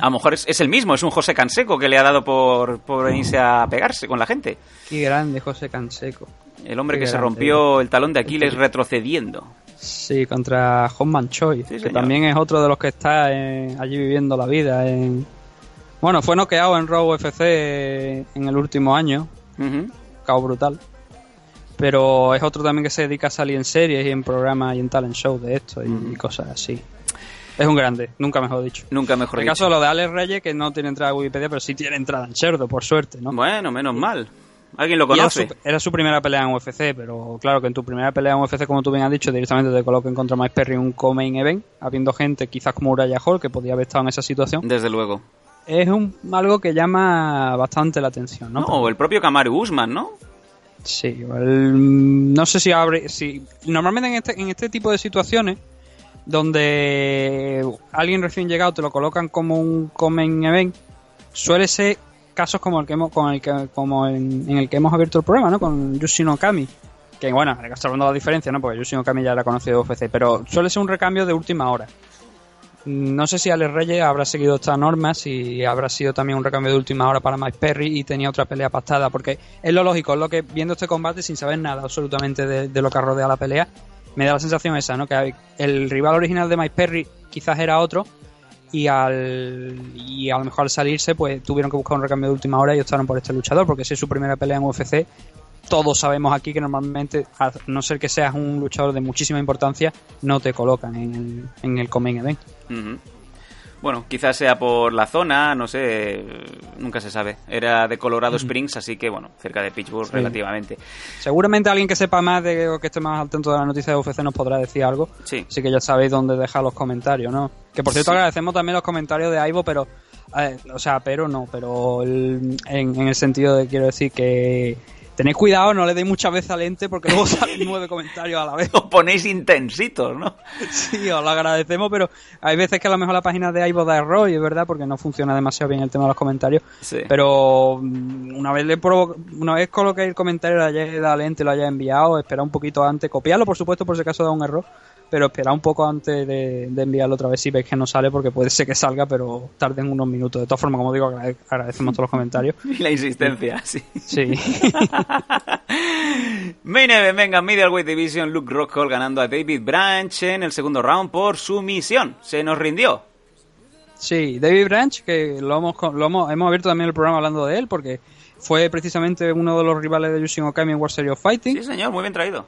A lo mejor es, es el mismo, es un José Canseco que le ha dado por, por irse a pegarse con la gente. Qué grande José Canseco. El hombre Qué que se rompió el talón de Aquiles retrocediendo. Sí, contra Hotman Choi, que señor. también es otro de los que está allí viviendo la vida. En... Bueno, fue noqueado en Raw UFC en el último año, Ujú. cao brutal. Pero es otro también que se dedica a salir en series y en programas y en talent shows de esto y, y cosas así. Es un grande, nunca mejor dicho. Nunca mejor En el dicho. caso de lo de Alex Reyes, que no tiene entrada a Wikipedia, pero sí tiene entrada en Cerdo, por suerte, ¿no? Bueno, menos mal. ¿Alguien lo era conoce? su, era su primera pelea en UFC, pero claro que en tu primera pelea en UFC, como tú bien has dicho, directamente te coloquen contra Mike Perry en un co-main event, habiendo gente quizás como Uriah Hall, que podía haber estado en esa situación. Desde luego. Es un, algo que llama bastante la atención, ¿no? No, o el propio Kamaru Usman, ¿no? Sí, el- no sé si abre. Si, normalmente en este, en este tipo de situaciones, donde alguien recién llegado te lo colocan como un common event, suele ser casos como el que hemos, con el que, como en, el que hemos abierto el programa, ¿no? Con Yushin Okami. Que bueno, hablando de la diferencia, ¿no? Porque Yushin Okami ya era conocido de UFC, pero suele ser un recambio de última hora. No sé si Alex Reyes habrá seguido esta norma, si habrá sido también un recambio de última hora para Mike Perry y tenía otra pelea pactada, porque es lo lógico, es lo que viendo este combate sin saber nada absolutamente de, lo que rodea la pelea, me da la sensación esa, ¿no? Que el rival original de Mike Perry quizás era otro y al y a lo mejor al salirse pues tuvieron que buscar un recambio de última hora y optaron por este luchador, porque si es su primera pelea en UFC, todos sabemos aquí que normalmente, a no ser que seas un luchador de muchísima importancia, no te colocan en el, en el Event. Bueno, quizás sea por la zona, no sé, nunca se sabe. Era de Colorado Springs, así que bueno, cerca de Pittsburgh Sí. relativamente. Seguramente alguien que sepa más de o que esté más al tanto de la noticia de UFC nos podrá decir algo. Sí. Así que ya sabéis dónde dejar los comentarios, ¿no? Que por cierto Sí. agradecemos también los comentarios de Aivo, pero... eh, o sea, pero no, pero el- en, en el sentido de quiero decir que... Tened cuidado, no le deis muchas veces al ente porque luego [laughs] salen nueve comentarios a la vez. Os ponéis intensitos, ¿no? Sí, os lo agradecemos, pero hay veces que a lo mejor la página de Aivo da error y es verdad porque no funciona demasiado bien el tema de los comentarios. Sí. Pero mm, una vez le provo- una vez coloquéis el comentario, le hayáis dado al ente, lo hayáis enviado, espera un poquito antes, copiarlo por supuesto por si acaso da un error, pero espera un poco antes de, de enviarlo otra vez si veis que no sale porque puede ser que salga, pero tarden unos minutos. De todas formas, como digo, agrade- agradecemos todos los comentarios. [laughs] Y la insistencia, sí. Sí. [laughs] Main event, venga, Middleweight Division, Luke Rockhold ganando a David Branch en el segundo round por sumisión. Se nos rindió. Sí, David Branch, que lo hemos, lo hemos, hemos abierto también el programa hablando de él, porque fue precisamente uno de los rivales de Yushin Okami en World Series of Fighting. Sí, señor, muy bien traído.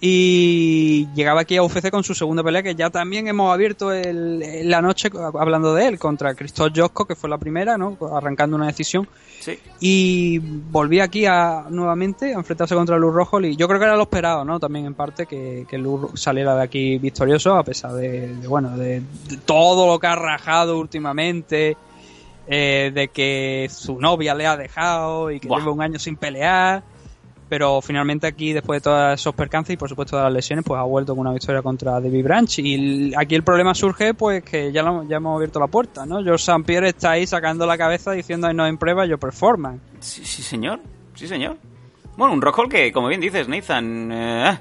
Y llegaba aquí a UFC con su segunda pelea, que ya también hemos abierto el- la noche hablando de él, contra Christoph Josko, que fue la primera, ¿no? Arrancando una decisión. Sí. Y volví aquí a, nuevamente a enfrentarse contra Luz Rojo y yo creo que era lo esperado, ¿no? También en parte que, que Luz saliera de aquí victorioso a pesar de, de, bueno, de, de todo lo que ha rajado últimamente, eh, de que su novia le ha dejado y que Buah. lleva un año sin pelear. Pero finalmente aquí, después de todos esos percances y por supuesto de las lesiones, pues ha vuelto con una victoria contra David Branch. Y aquí el problema surge, pues que ya, lo- ya hemos abierto la puerta, ¿no? George St. Pierre está ahí sacando la cabeza diciendo, no en prueba, yo performance. Sí, sí, señor. Sí, señor. Bueno, un Rockhold que, como bien dices, Nathan, eh,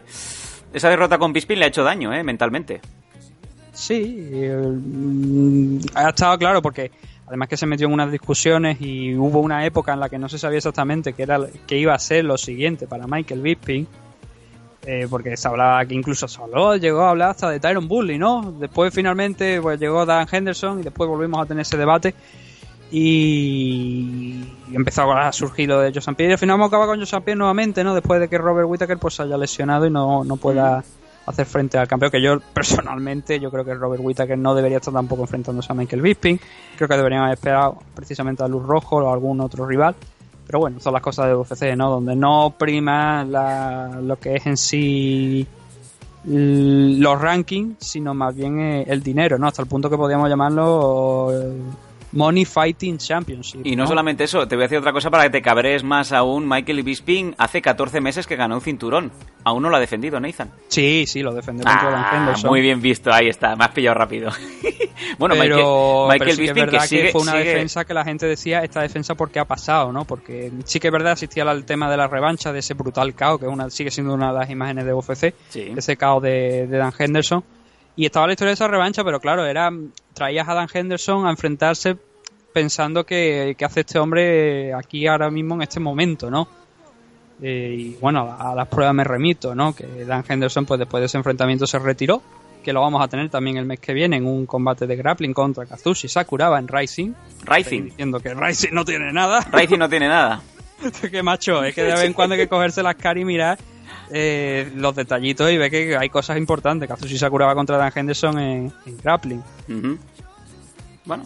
esa derrota con Bisping le ha hecho daño, eh, mentalmente. Sí, eh, mm, ha estado claro porque además que se metió en unas discusiones y hubo una época en la que no se sabía exactamente qué era qué iba a ser lo siguiente para Michael Bisping. eh, porque se hablaba que incluso habló, llegó a hablar hasta de Tyron Bully, ¿no? Después finalmente pues llegó Dan Henderson y después volvimos a tener ese debate y empezó a surgir lo de Joe. Pierre y al final hemos acabado con Joe. Pierre nuevamente, ¿no? Después de que Robert Whittaker pues haya lesionado y no, no pueda hacer frente al campeón, que yo [laughs] personalmente yo creo que Robert Whittaker no debería estar tampoco enfrentándose a Michael Bisping, creo que deberían haber esperado precisamente a Luz Rojo o algún otro rival, pero bueno, son las cosas de UFC, ¿no? Donde no prima la- lo que es en sí los rankings, sino más bien eh, el dinero, ¿no? Hasta el punto que podríamos llamarlo eh, Money Fighting Championship. Y no, solamente eso, te voy a decir otra cosa para que te cabrees más aún. Michael Bisping hace 14 meses que ganó un cinturón. Aún no lo ha defendido, Nathan. Sí, sí, lo defendió Ah, Henderson. muy bien visto, ahí está, me has pillado rápido. [laughs] bueno, pero, Michael, pero Michael sí que es Bisping verdad que sigue, fue una sigue- defensa que la gente decía esta defensa porque ha pasado, ¿no? Porque sí que es verdad existía el tema de la revancha de ese brutal caos que una, sigue siendo una de las imágenes de UFC, Sí. ese caos de, de Dan Henderson y estaba la historia de esa revancha, pero claro era traías a Dan Henderson a enfrentarse pensando que, que hace este hombre aquí ahora mismo en este momento, ¿no? Eh, y bueno, a, a las pruebas me remito, ¿no? Que Dan Henderson, pues después de ese enfrentamiento se retiró, que lo vamos a tener también el mes que viene en un combate de grappling contra Kazushi Sakuraba en Rising. Rising. Diciendo que Rising no tiene nada. Rising no tiene nada. [laughs] que macho, es que de vez en cuando hay que cogerse las caras y mirar eh, los detallitos y ver que hay cosas importantes. Kazushi Sakuraba contra Dan Henderson en, en grappling. Bueno.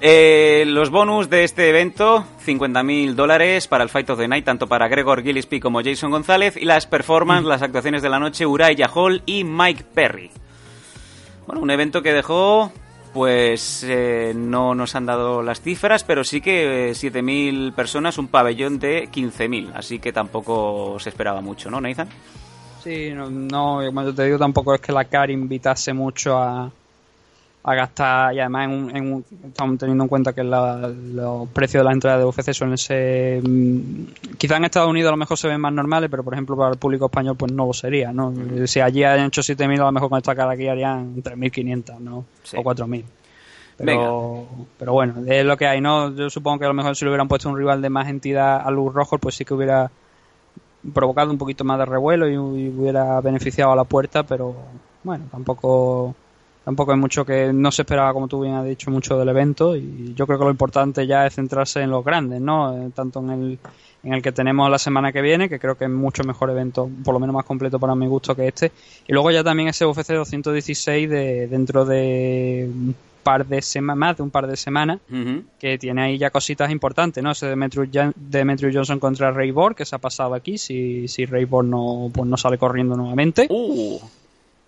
Eh, los bonus de este evento, 50.000 dólares para el Fight of the Night, tanto para Gregor Gillespie como Jason González, y las performances, las actuaciones de la noche, Uriah Hall y Mike Perry. Bueno, un evento que dejó, pues eh, no nos han dado las cifras, pero sí que eh, 7.000 personas, un pabellón de 15.000, así que tampoco se esperaba mucho, ¿no, Nathan? Sí, no, no, como te digo, tampoco es que la CAR invitase mucho a, a gastar y además en un, en un- estamos teniendo en cuenta que la- los precios de las entradas de UFC suelen ser mm, quizá en Estados Unidos a lo mejor se ven más normales pero por ejemplo para el público español pues no lo sería ¿no? si allí hayan hecho 7.000 a lo mejor con esta cara aquí harían 3.500 ¿no? Sí. o 4.000 pero, pero bueno, es lo que hay, ¿no? Yo supongo que a lo mejor si le hubieran puesto un rival de más entidad a Luz Rojo, pues sí que hubiera provocado un poquito más de revuelo y, y hubiera beneficiado a la puerta, pero bueno, tampoco tampoco hay mucho que no se esperaba, como tú bien has dicho, mucho del evento y yo creo que lo importante ya es centrarse en los grandes, ¿no? Eh, Tanto en el, en el que tenemos la semana que viene, que creo que es mucho mejor evento, por lo menos más completo para mi gusto que este, y luego ya también ese UFC 216 de dentro de un par de semanas, más de un par de semanas, que tiene ahí ya cositas importantes, ¿no? Ese Demetrius, Demetrius Johnson contra Ray Borg, que se ha pasado aquí, si, si Ray Borg no, pues no sale corriendo nuevamente. Uh,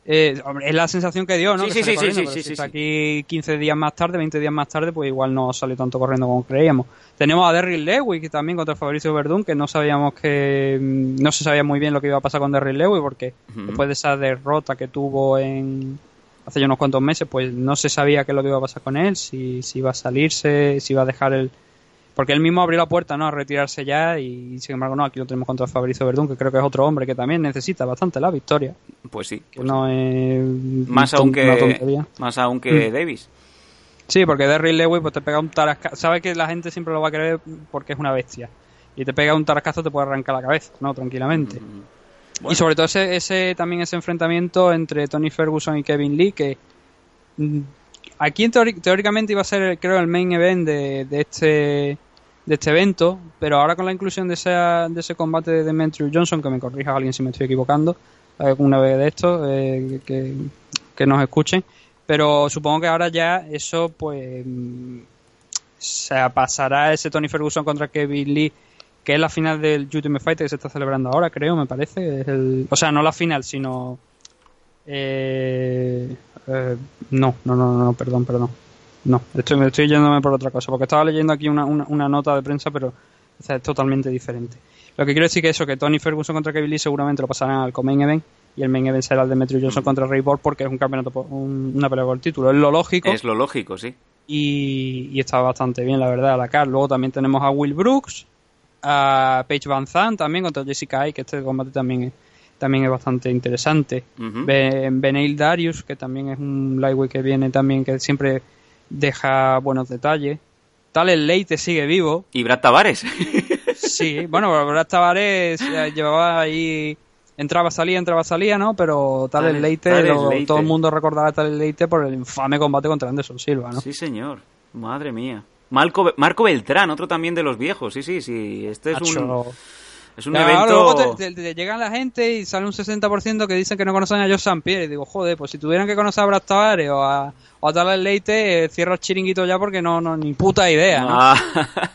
Eh, es la sensación que dio, ¿no? Sí, Que sí, sí, corriendo, sí, si sí, está aquí 15 días más tarde, 20 días más tarde, pues igual no sale tanto corriendo como creíamos. Tenemos a Derrick Lewis que también contra Fabricio Verdún, que no sabíamos que mm, no se sabía muy bien lo que iba a pasar con Derrick Lewis porque Ujú. después de esa derrota que tuvo en hace ya unos cuantos meses, pues no se sabía qué es lo que iba a pasar con él, si, si iba a salirse, si iba a dejar el porque él mismo abrió la puerta, ¿no? A retirarse ya y sin embargo no, aquí lo tenemos contra Fabricio Verdún, que creo que es otro hombre que también necesita bastante la victoria, pues sí. que no es Más aún que, más aún que Mm. Davis. Sí, porque Derrick Lewis pues te pega un tarascazo. Sabes que la gente siempre lo va a querer porque es una bestia. Y te pega un tarascazo te puede arrancar la cabeza, ¿no? Tranquilamente. Bueno. Y sobre todo ese, ese también ese enfrentamiento entre Tony Ferguson y Kevin Lee que mm, aquí teóricamente iba a ser creo el main event de, de este de este evento, pero ahora con la inclusión de ese, de ese combate de Demetrius Johnson, que me corrija alguien si me estoy equivocando, alguna vez de esto, eh, que, que nos escuchen, pero supongo que ahora ya eso pues se pasará ese Tony Ferguson contra Kevin Lee que es la final del Ultimate Fighter que se está celebrando ahora, creo, me parece. Es el- o sea, no la final, sino... eh, eh, no, no, no, no, perdón, perdón. No, estoy, me estoy yéndome por otra cosa, porque estaba leyendo aquí una, una, una nota de prensa, pero o sea, es totalmente diferente. Lo que quiero decir que eso, que Tony Ferguson contra Kevin Lee seguramente lo pasarán al main event y el main event será el de Demetrius Johnson contra Ray Borg porque es un campeonato, un- una pelea por el título. Es lo lógico Es lo lógico, sí. y, y está bastante bien, la verdad, a la CAR. Luego también tenemos a Will Brooks, a Paige Van Zandt también contra Jessica Ay, que este combate también es, también es bastante interesante. Ujú. Ben- Darius, que también es un lightweight que viene también, que siempre deja buenos detalles. Tal el Leite sigue vivo. Y Brad Tavares. [laughs] Sí, bueno, Brad Tavares eh, llevaba ahí. Entraba, salía, entraba, salía, ¿no? Pero tal el Tales- Leite, Tales lo- Leite. todo el mundo recordará a tal el Leite por el infame combate contra Anderson Silva, ¿no? Sí, señor. Madre mía. Marco, Marco Beltrán, otro también de los viejos. Sí, sí, sí. Este es un. Es un Claro, evento... luego te, te- te llegan la gente y sale un 60% que dicen que no conocen a St. Pierre. Y digo, joder, pues si tuvieran que conocer a Brad Tavares o a, o a Leite, eh, cierra el chiringuito ya porque no, no ni puta idea, ¿no? Ah, [laughs]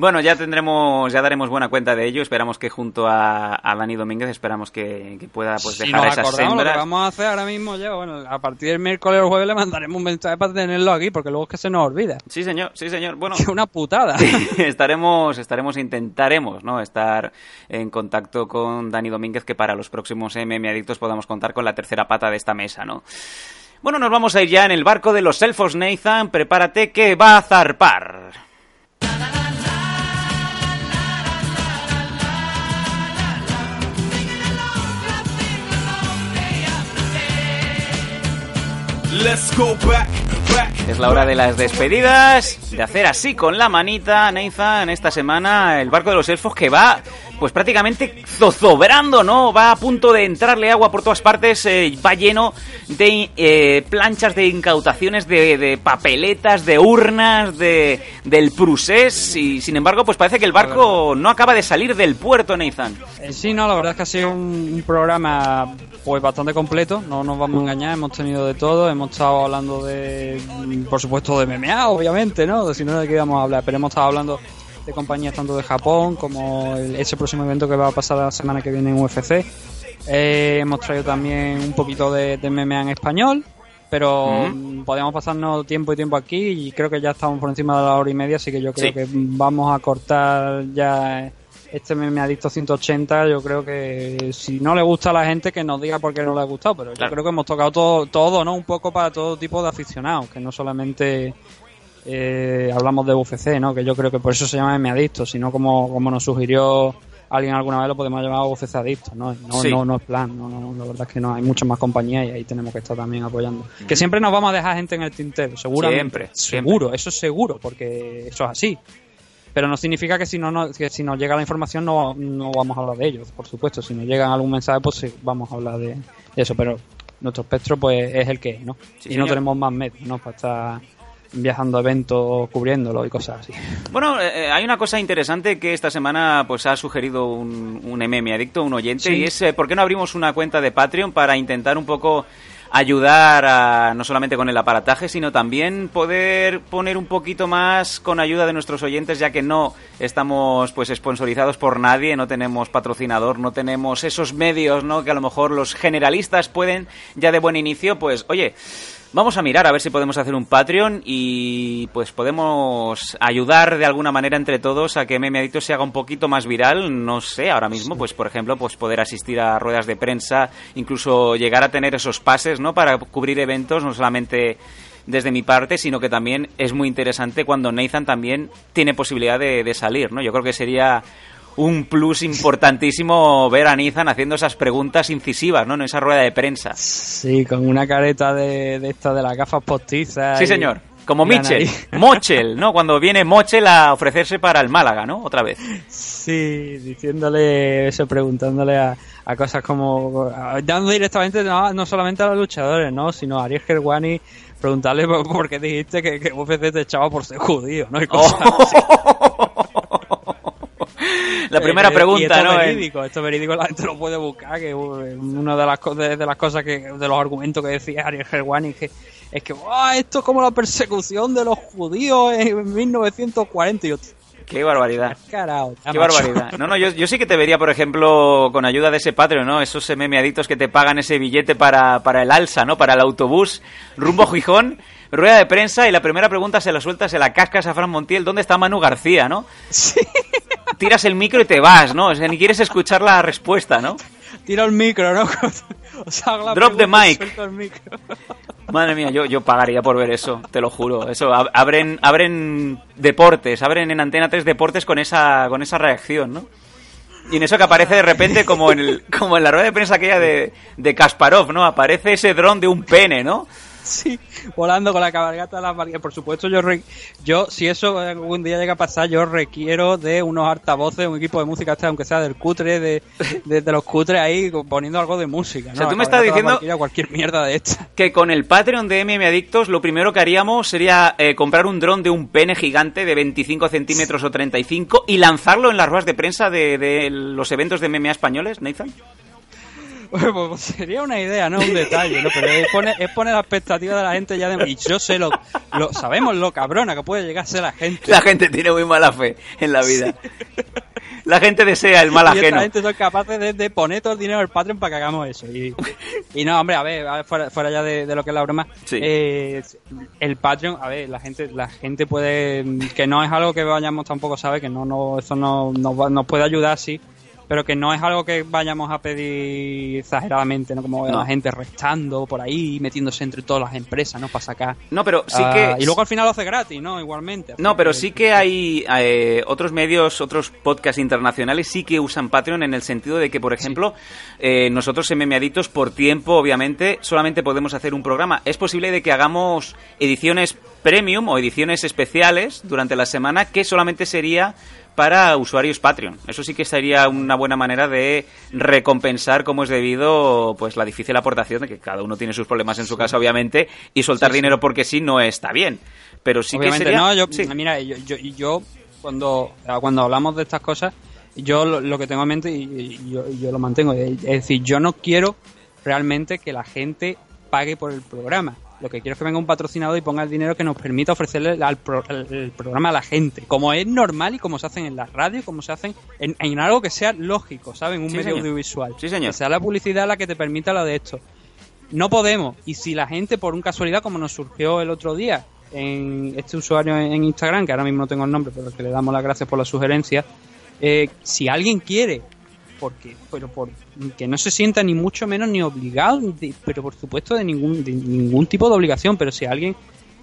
Bueno, ya tendremos, ya daremos buena cuenta de ello. Esperamos que junto a, a Dani Domínguez, esperamos que, que pueda pues Si dejar nos esas acordamos, lo que vamos a hacer ahora mismo ya, bueno, a partir del miércoles o jueves le mandaremos un mensaje para tenerlo aquí, porque luego es que se nos olvida. Sí, señor, sí, señor. Bueno, Que una putada. [laughs] estaremos, estaremos, intentaremos, ¿no? Estar en contacto con Dani Domínguez, que para los próximos MM Adictos podamos contar con la tercera pata de esta mesa, ¿no? Bueno, nos vamos a ir ya en el barco de los elfos, Nathan. Prepárate que va a zarpar. Es la hora de las despedidas, de hacer así con la manita, Nathan, esta semana el barco de los elfos que va, pues prácticamente zozobrando, ¿no? Va a punto de entrarle agua por todas partes, eh, va lleno de eh, planchas de incautaciones, de, de papeletas, de urnas, de, del prusés, y sin embargo, pues parece que el barco no acaba de salir del puerto, Nathan. Eh, Sí, no, la verdad es que ha sido un, programa pues bastante completo, no nos vamos a engañar, hemos tenido de todo, hemos estado hablando de, mm, por supuesto, de MMA, obviamente, ¿no? Si no de qué íbamos a hablar, pero hemos estado hablando de compañías tanto de Japón como el- ese próximo evento que va a pasar la semana que viene en UFC. Eh, hemos traído también un poquito de, de MMA en español, pero podíamos pasarnos tiempo y tiempo aquí y creo que ya estamos por encima de la hora y media, así que yo creo Sí. que vamos a cortar ya este meme adicto 180. Yo creo que si no le gusta a la gente, que nos diga por qué no le ha gustado, pero Claro. yo creo que hemos tocado todo, todo, ¿no? Un poco para todo tipo de aficionados, que no solamente eh, hablamos de UFC, ¿no? Que yo creo que por eso se llama meme adicto, sino como, como nos sugirió alguien alguna vez lo podemos llamar UFC adicto, ¿no? No, Sí. no, no es plan, no, no, la verdad es que no, hay muchas más compañías y ahí tenemos que estar también apoyando. Que siempre nos vamos a dejar gente en el tintero, seguramente. Siempre, siempre. Seguro, eso es seguro, porque eso es así. Pero no significa que si no, no- que si nos llega la información no, no vamos a hablar de ellos, por supuesto. Si nos llega algún mensaje, pues sí, vamos a hablar de, de eso. Pero nuestro espectro pues es el que es, ¿no? Sí, y no tenemos más medios, ¿no? Para estar viajando a eventos, cubriéndolo y cosas así. Bueno, eh, eh, hay una cosa interesante que esta semana pues ha sugerido un, un MM adicto, un oyente, Sí. y es eh, ¿por qué no abrimos una cuenta de Patreon para intentar un poco ayudar a, no solamente con el aparataje, sino también poder poner un poquito más con ayuda de nuestros oyentes, ya que no estamos pues sponsorizados por nadie, no tenemos patrocinador, no tenemos esos medios, ¿no? Que a lo mejor los generalistas pueden ya de buen inicio, pues, oye, Vamos a mirar a ver si podemos hacer un Patreon y pues podemos ayudar de alguna manera entre todos a que Meme Adicto se haga un poquito más viral. No sé, ahora mismo, pues por ejemplo, pues poder asistir a ruedas de prensa, incluso llegar a tener esos pases, ¿no? Para cubrir eventos, no solamente desde mi parte, sino que también es muy interesante cuando Nathan también tiene posibilidad de, de salir, ¿no? Yo creo que sería un plus importantísimo ver a Nathan haciendo esas preguntas incisivas, ¿no? En esa rueda de prensa. Sí, con una careta de, de esta de las gafas postizas. Sí, y- señor. Como Mitchell. [laughs] Mochel, ¿no? Cuando viene Mochel a ofrecerse para el Málaga, ¿no? Otra vez. Sí, diciéndole eso, preguntándole a, a cosas como. a- dando directamente no, no solamente a los luchadores, ¿no? Sino a Ariel Gerwani, preguntarle por, por qué dijiste que, que UFC te echaba por ser judío, ¿no? Y cosas así. [laughs] La primera Eh, y pregunta, esto ¿no? Es En- verídico, esto es verídico, la gente lo puede buscar, que uh, una de las, de, de las cosas que, de los argumentos que decía Ariel Gerwani, que es que "Buah, esto es como la persecución de los judíos en 1940 y yo, Qué barbaridad. carajo, ya, Qué macho". barbaridad. No, no, yo, yo sí que te vería, por ejemplo, con ayuda de ese Patreon, ¿no? Esos adictos que te pagan ese billete para, para el alza, ¿no? Para el autobús rumbo Gijón, rueda de prensa y la primera pregunta se la suelta, se la cascas a Fran Montiel, ¿dónde está Manu García, no? Tiras el micro y te vas, ¿no? O sea, ni quieres escuchar la respuesta, ¿no? Tira el micro, ¿no? [laughs] O sea, hago la Drop the mic. suelto el micro. [laughs] Madre mía, yo, yo pagaría por ver eso, te lo juro. Eso, ab- abren, abren deportes, abren en Antena 3 deportes con esa, con esa reacción, ¿no? Y en eso que aparece de repente como en, el, como en la rueda de prensa aquella de, de Kasparov, ¿no? Aparece ese dron de un pene, ¿no? [laughs] Sí, volando con la cabalgata de las Marías. Por supuesto, yo, re- yo si eso algún día llega a pasar, yo requiero de unos altavoces, un equipo de música, este, aunque sea del cutre, de, de, de los cutres ahí, poniendo algo de música. ¿no? O sea, tú me estás diciendo- la Valquiria, cualquier mierda de esta. Que con el Patreon de MM Adictos lo primero que haríamos sería eh, comprar un dron de un pene gigante de 25 centímetros o 35 y lanzarlo en las ruedas de prensa de, de los eventos de MMA españoles, Nathan. [laughs] Pues, pues sería una idea, no un detalle, ¿no? Pero es poner, es poner la expectativa de la gente ya de... Y yo sé lo, lo... Sabemos lo cabrona que puede llegar a ser la gente. La gente tiene muy mala fe en la vida. La gente desea el mal Y ajeno. esta gente son capaces de, de poner todo el dinero al Patreon para que hagamos eso. Y, y no, hombre, a ver, a ver, fuera, fuera ya de, de lo que es la broma. Sí. eh, el Patreon, a ver, la gente, la gente puede, que no es algo que vayamos tampoco, ¿sabe? Que no, no, eso no, nos puede ayudar, sí. Pero que no es algo que vayamos a pedir exageradamente, ¿no? Como No. la gente restando por ahí, metiéndose entre todas las empresas, ¿no? Para sacar. No, pero sí Ah, que... y luego al final lo hace gratis, ¿no? Igualmente. No, pero sí que hay eh, otros medios, otros podcasts internacionales sí que usan Patreon en el sentido de que, por ejemplo, eh, nosotros en Memeaditos, por tiempo, obviamente, solamente podemos hacer un programa. Es posible de que hagamos ediciones premium o ediciones especiales durante la semana que solamente sería para usuarios Patreon. Eso sí que sería una buena manera de recompensar como es debido pues la difícil aportación de que cada uno tiene sus problemas en su casa obviamente y soltar Sí, sí. dinero porque sí no está bien. Pero sí Obviamente que sería no, yo, sí. mira, yo, yo, yo cuando, cuando hablamos de estas cosas, yo lo, lo que tengo en mente y, y yo, yo lo mantengo, es decir, yo no quiero realmente que la gente pague por el programa. Lo que quiero es que venga un patrocinador y ponga el dinero que nos permita ofrecerle al pro- el, el programa a la gente, como es normal y como se hacen en las radios, como se hacen en, en algo que sea lógico, ¿saben? Un Sí, medio señor. audiovisual. Sí, señor. Que sea la publicidad la que te permita lo de esto. No podemos. Y si la gente, por un casualidad, como nos surgió el otro día, en este usuario en en Instagram, que ahora mismo no tengo el nombre, pero que le damos las gracias por la sugerencia, eh, si alguien quiere, porque, pero por que no se sienta ni mucho menos ni obligado, de- pero por supuesto de ningún, de ningún tipo de obligación, pero si alguien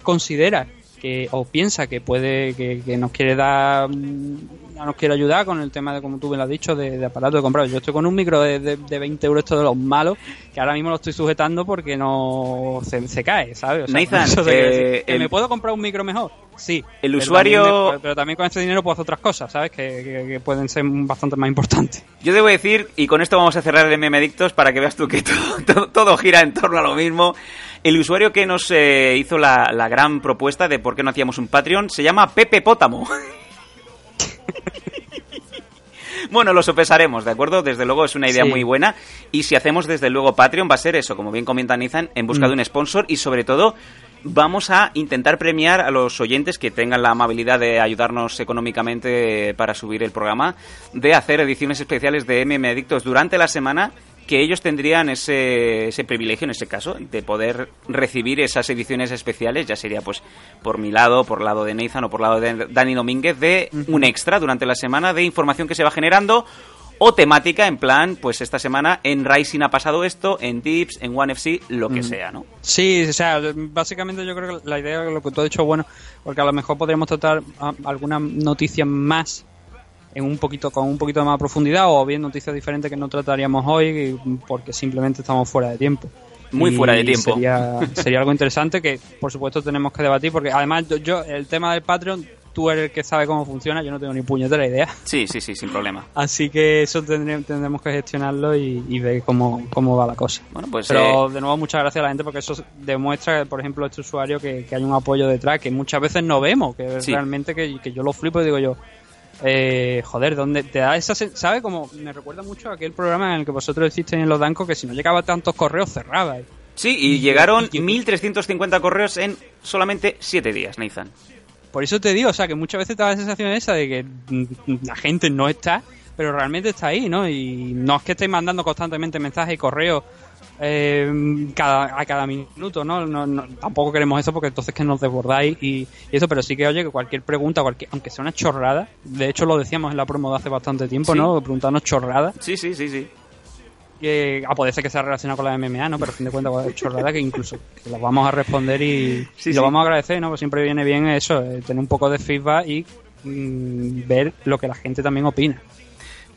considera que o piensa que puede que, que nos quiere dar mm, nos quiere ayudar con el tema de como tú me lo has dicho de, de aparato de comprar yo estoy con un micro de, de, de 20 euros esto de los malos que ahora mismo lo estoy sujetando porque no se, se cae ¿sabes? O sea, Nathan, [laughs] eso te quiero eh, decir. ¿Que el- me puedo comprar un micro mejor sí El pero usuario- también pero también con este dinero puedo hacer otras cosas ¿sabes? que, que- que pueden ser bastante más importantes Yo debo decir, y con esto vamos a cerrar el meme adictos para que veas tú que [laughs] todo, todo- todo gira en torno a lo mismo. El usuario que nos eh, hizo la, la gran propuesta de por qué no hacíamos un Patreon se llama Pepe Pótamo. [laughs] Bueno, lo sopesaremos, ¿de acuerdo? Desde luego es una idea Sí. muy buena. Y si hacemos desde luego Patreon, va a ser eso, como bien comenta Nathan, en busca Mm. de un sponsor y sobre todo vamos a intentar premiar a los oyentes que tengan la amabilidad de ayudarnos económicamente para subir el programa, de hacer ediciones especiales de MM Adictos durante la semana que ellos tendrían ese, ese privilegio en ese caso de poder recibir esas ediciones especiales, ya sería pues por mi lado, por lado de Nathan o por lado de Dani Domínguez, de un extra durante la semana de información que se va generando o temática en plan, pues esta semana en Rising ha pasado esto, en Tips, en One FC, lo que Mm. sea, ¿no? Sí, o sea, básicamente yo creo que la idea de lo que tú has dicho bueno, porque a lo mejor podríamos tratar alguna noticia más en un poquito con un poquito de más profundidad o bien noticias diferentes que no trataríamos hoy porque simplemente estamos fuera de tiempo. Muy Y fuera de tiempo. Sería, [laughs] sería algo interesante que por supuesto tenemos que debatir porque además yo, yo- el tema del Patreon tú eres el que sabe cómo funciona, yo no tengo ni puñetera idea. Sí, sí, sí, sin problema. [laughs] Así que eso tendré- tendremos que gestionarlo y, y ver cómo, cómo va la cosa. Bueno, pues Pero eh, de nuevo, muchas gracias a la gente porque eso demuestra, por ejemplo, este usuario que, que hay un apoyo detrás que muchas veces no vemos, que Sí. realmente que, que yo lo flipo y digo yo, eh, joder, ¿dónde te da esa sen- ¿Sabe? Como me recuerda mucho a aquel programa en el que vosotros hicisteis en los Danco que si no llegaba tantos correos cerraba. sí, y llegaron 1.350 correos en solamente 7 días, Nathan. Por eso te digo, o sea, que muchas veces te da la sensación esa de que mm, la gente no está, pero realmente está ahí, ¿no? Y no es que estéis mandando constantemente mensajes y correos eh, cada, a cada minuto, ¿no? No, no- Tampoco queremos eso porque entonces que nos desbordáis y, y eso, pero sí que, oye, que cualquier pregunta, cualquier, aunque sea una chorrada, de hecho lo decíamos en la promo de hace bastante tiempo, Sí. ¿no? Preguntarnos chorradas, Sí, sí, sí, sí. que a poder ser que sea relacionado con la MMA, ¿no? Pero a fin de cuentas, chorrada que incluso que las vamos a responder y, Sí, y sí. lo vamos a agradecer, ¿no? Pues siempre viene bien eso, eh, tener un poco de feedback y mm, ver lo que la gente también opina.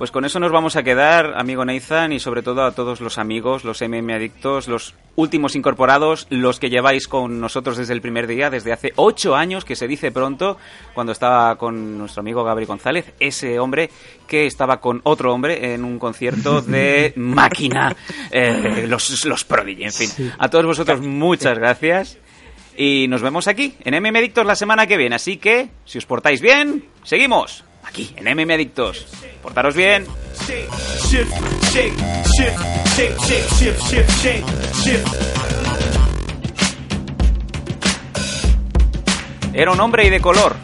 Pues con eso nos vamos a quedar, amigo Nathan, y sobre todo a todos los amigos, los MM adictos, los últimos incorporados, los que lleváis con nosotros desde el primer día, desde hace ocho años, que se dice pronto, cuando estaba con nuestro amigo Gabri González, ese hombre que estaba con otro hombre en un concierto de [laughs] máquina, eh, los, los Prodigy, en fin. A todos vosotros, muchas gracias. Y nos vemos aquí, en MM Adictos, la semana que viene. Así que, si os portáis bien, seguimos aquí, en MM Adictos. Portaros bien. Era un hombre y de color.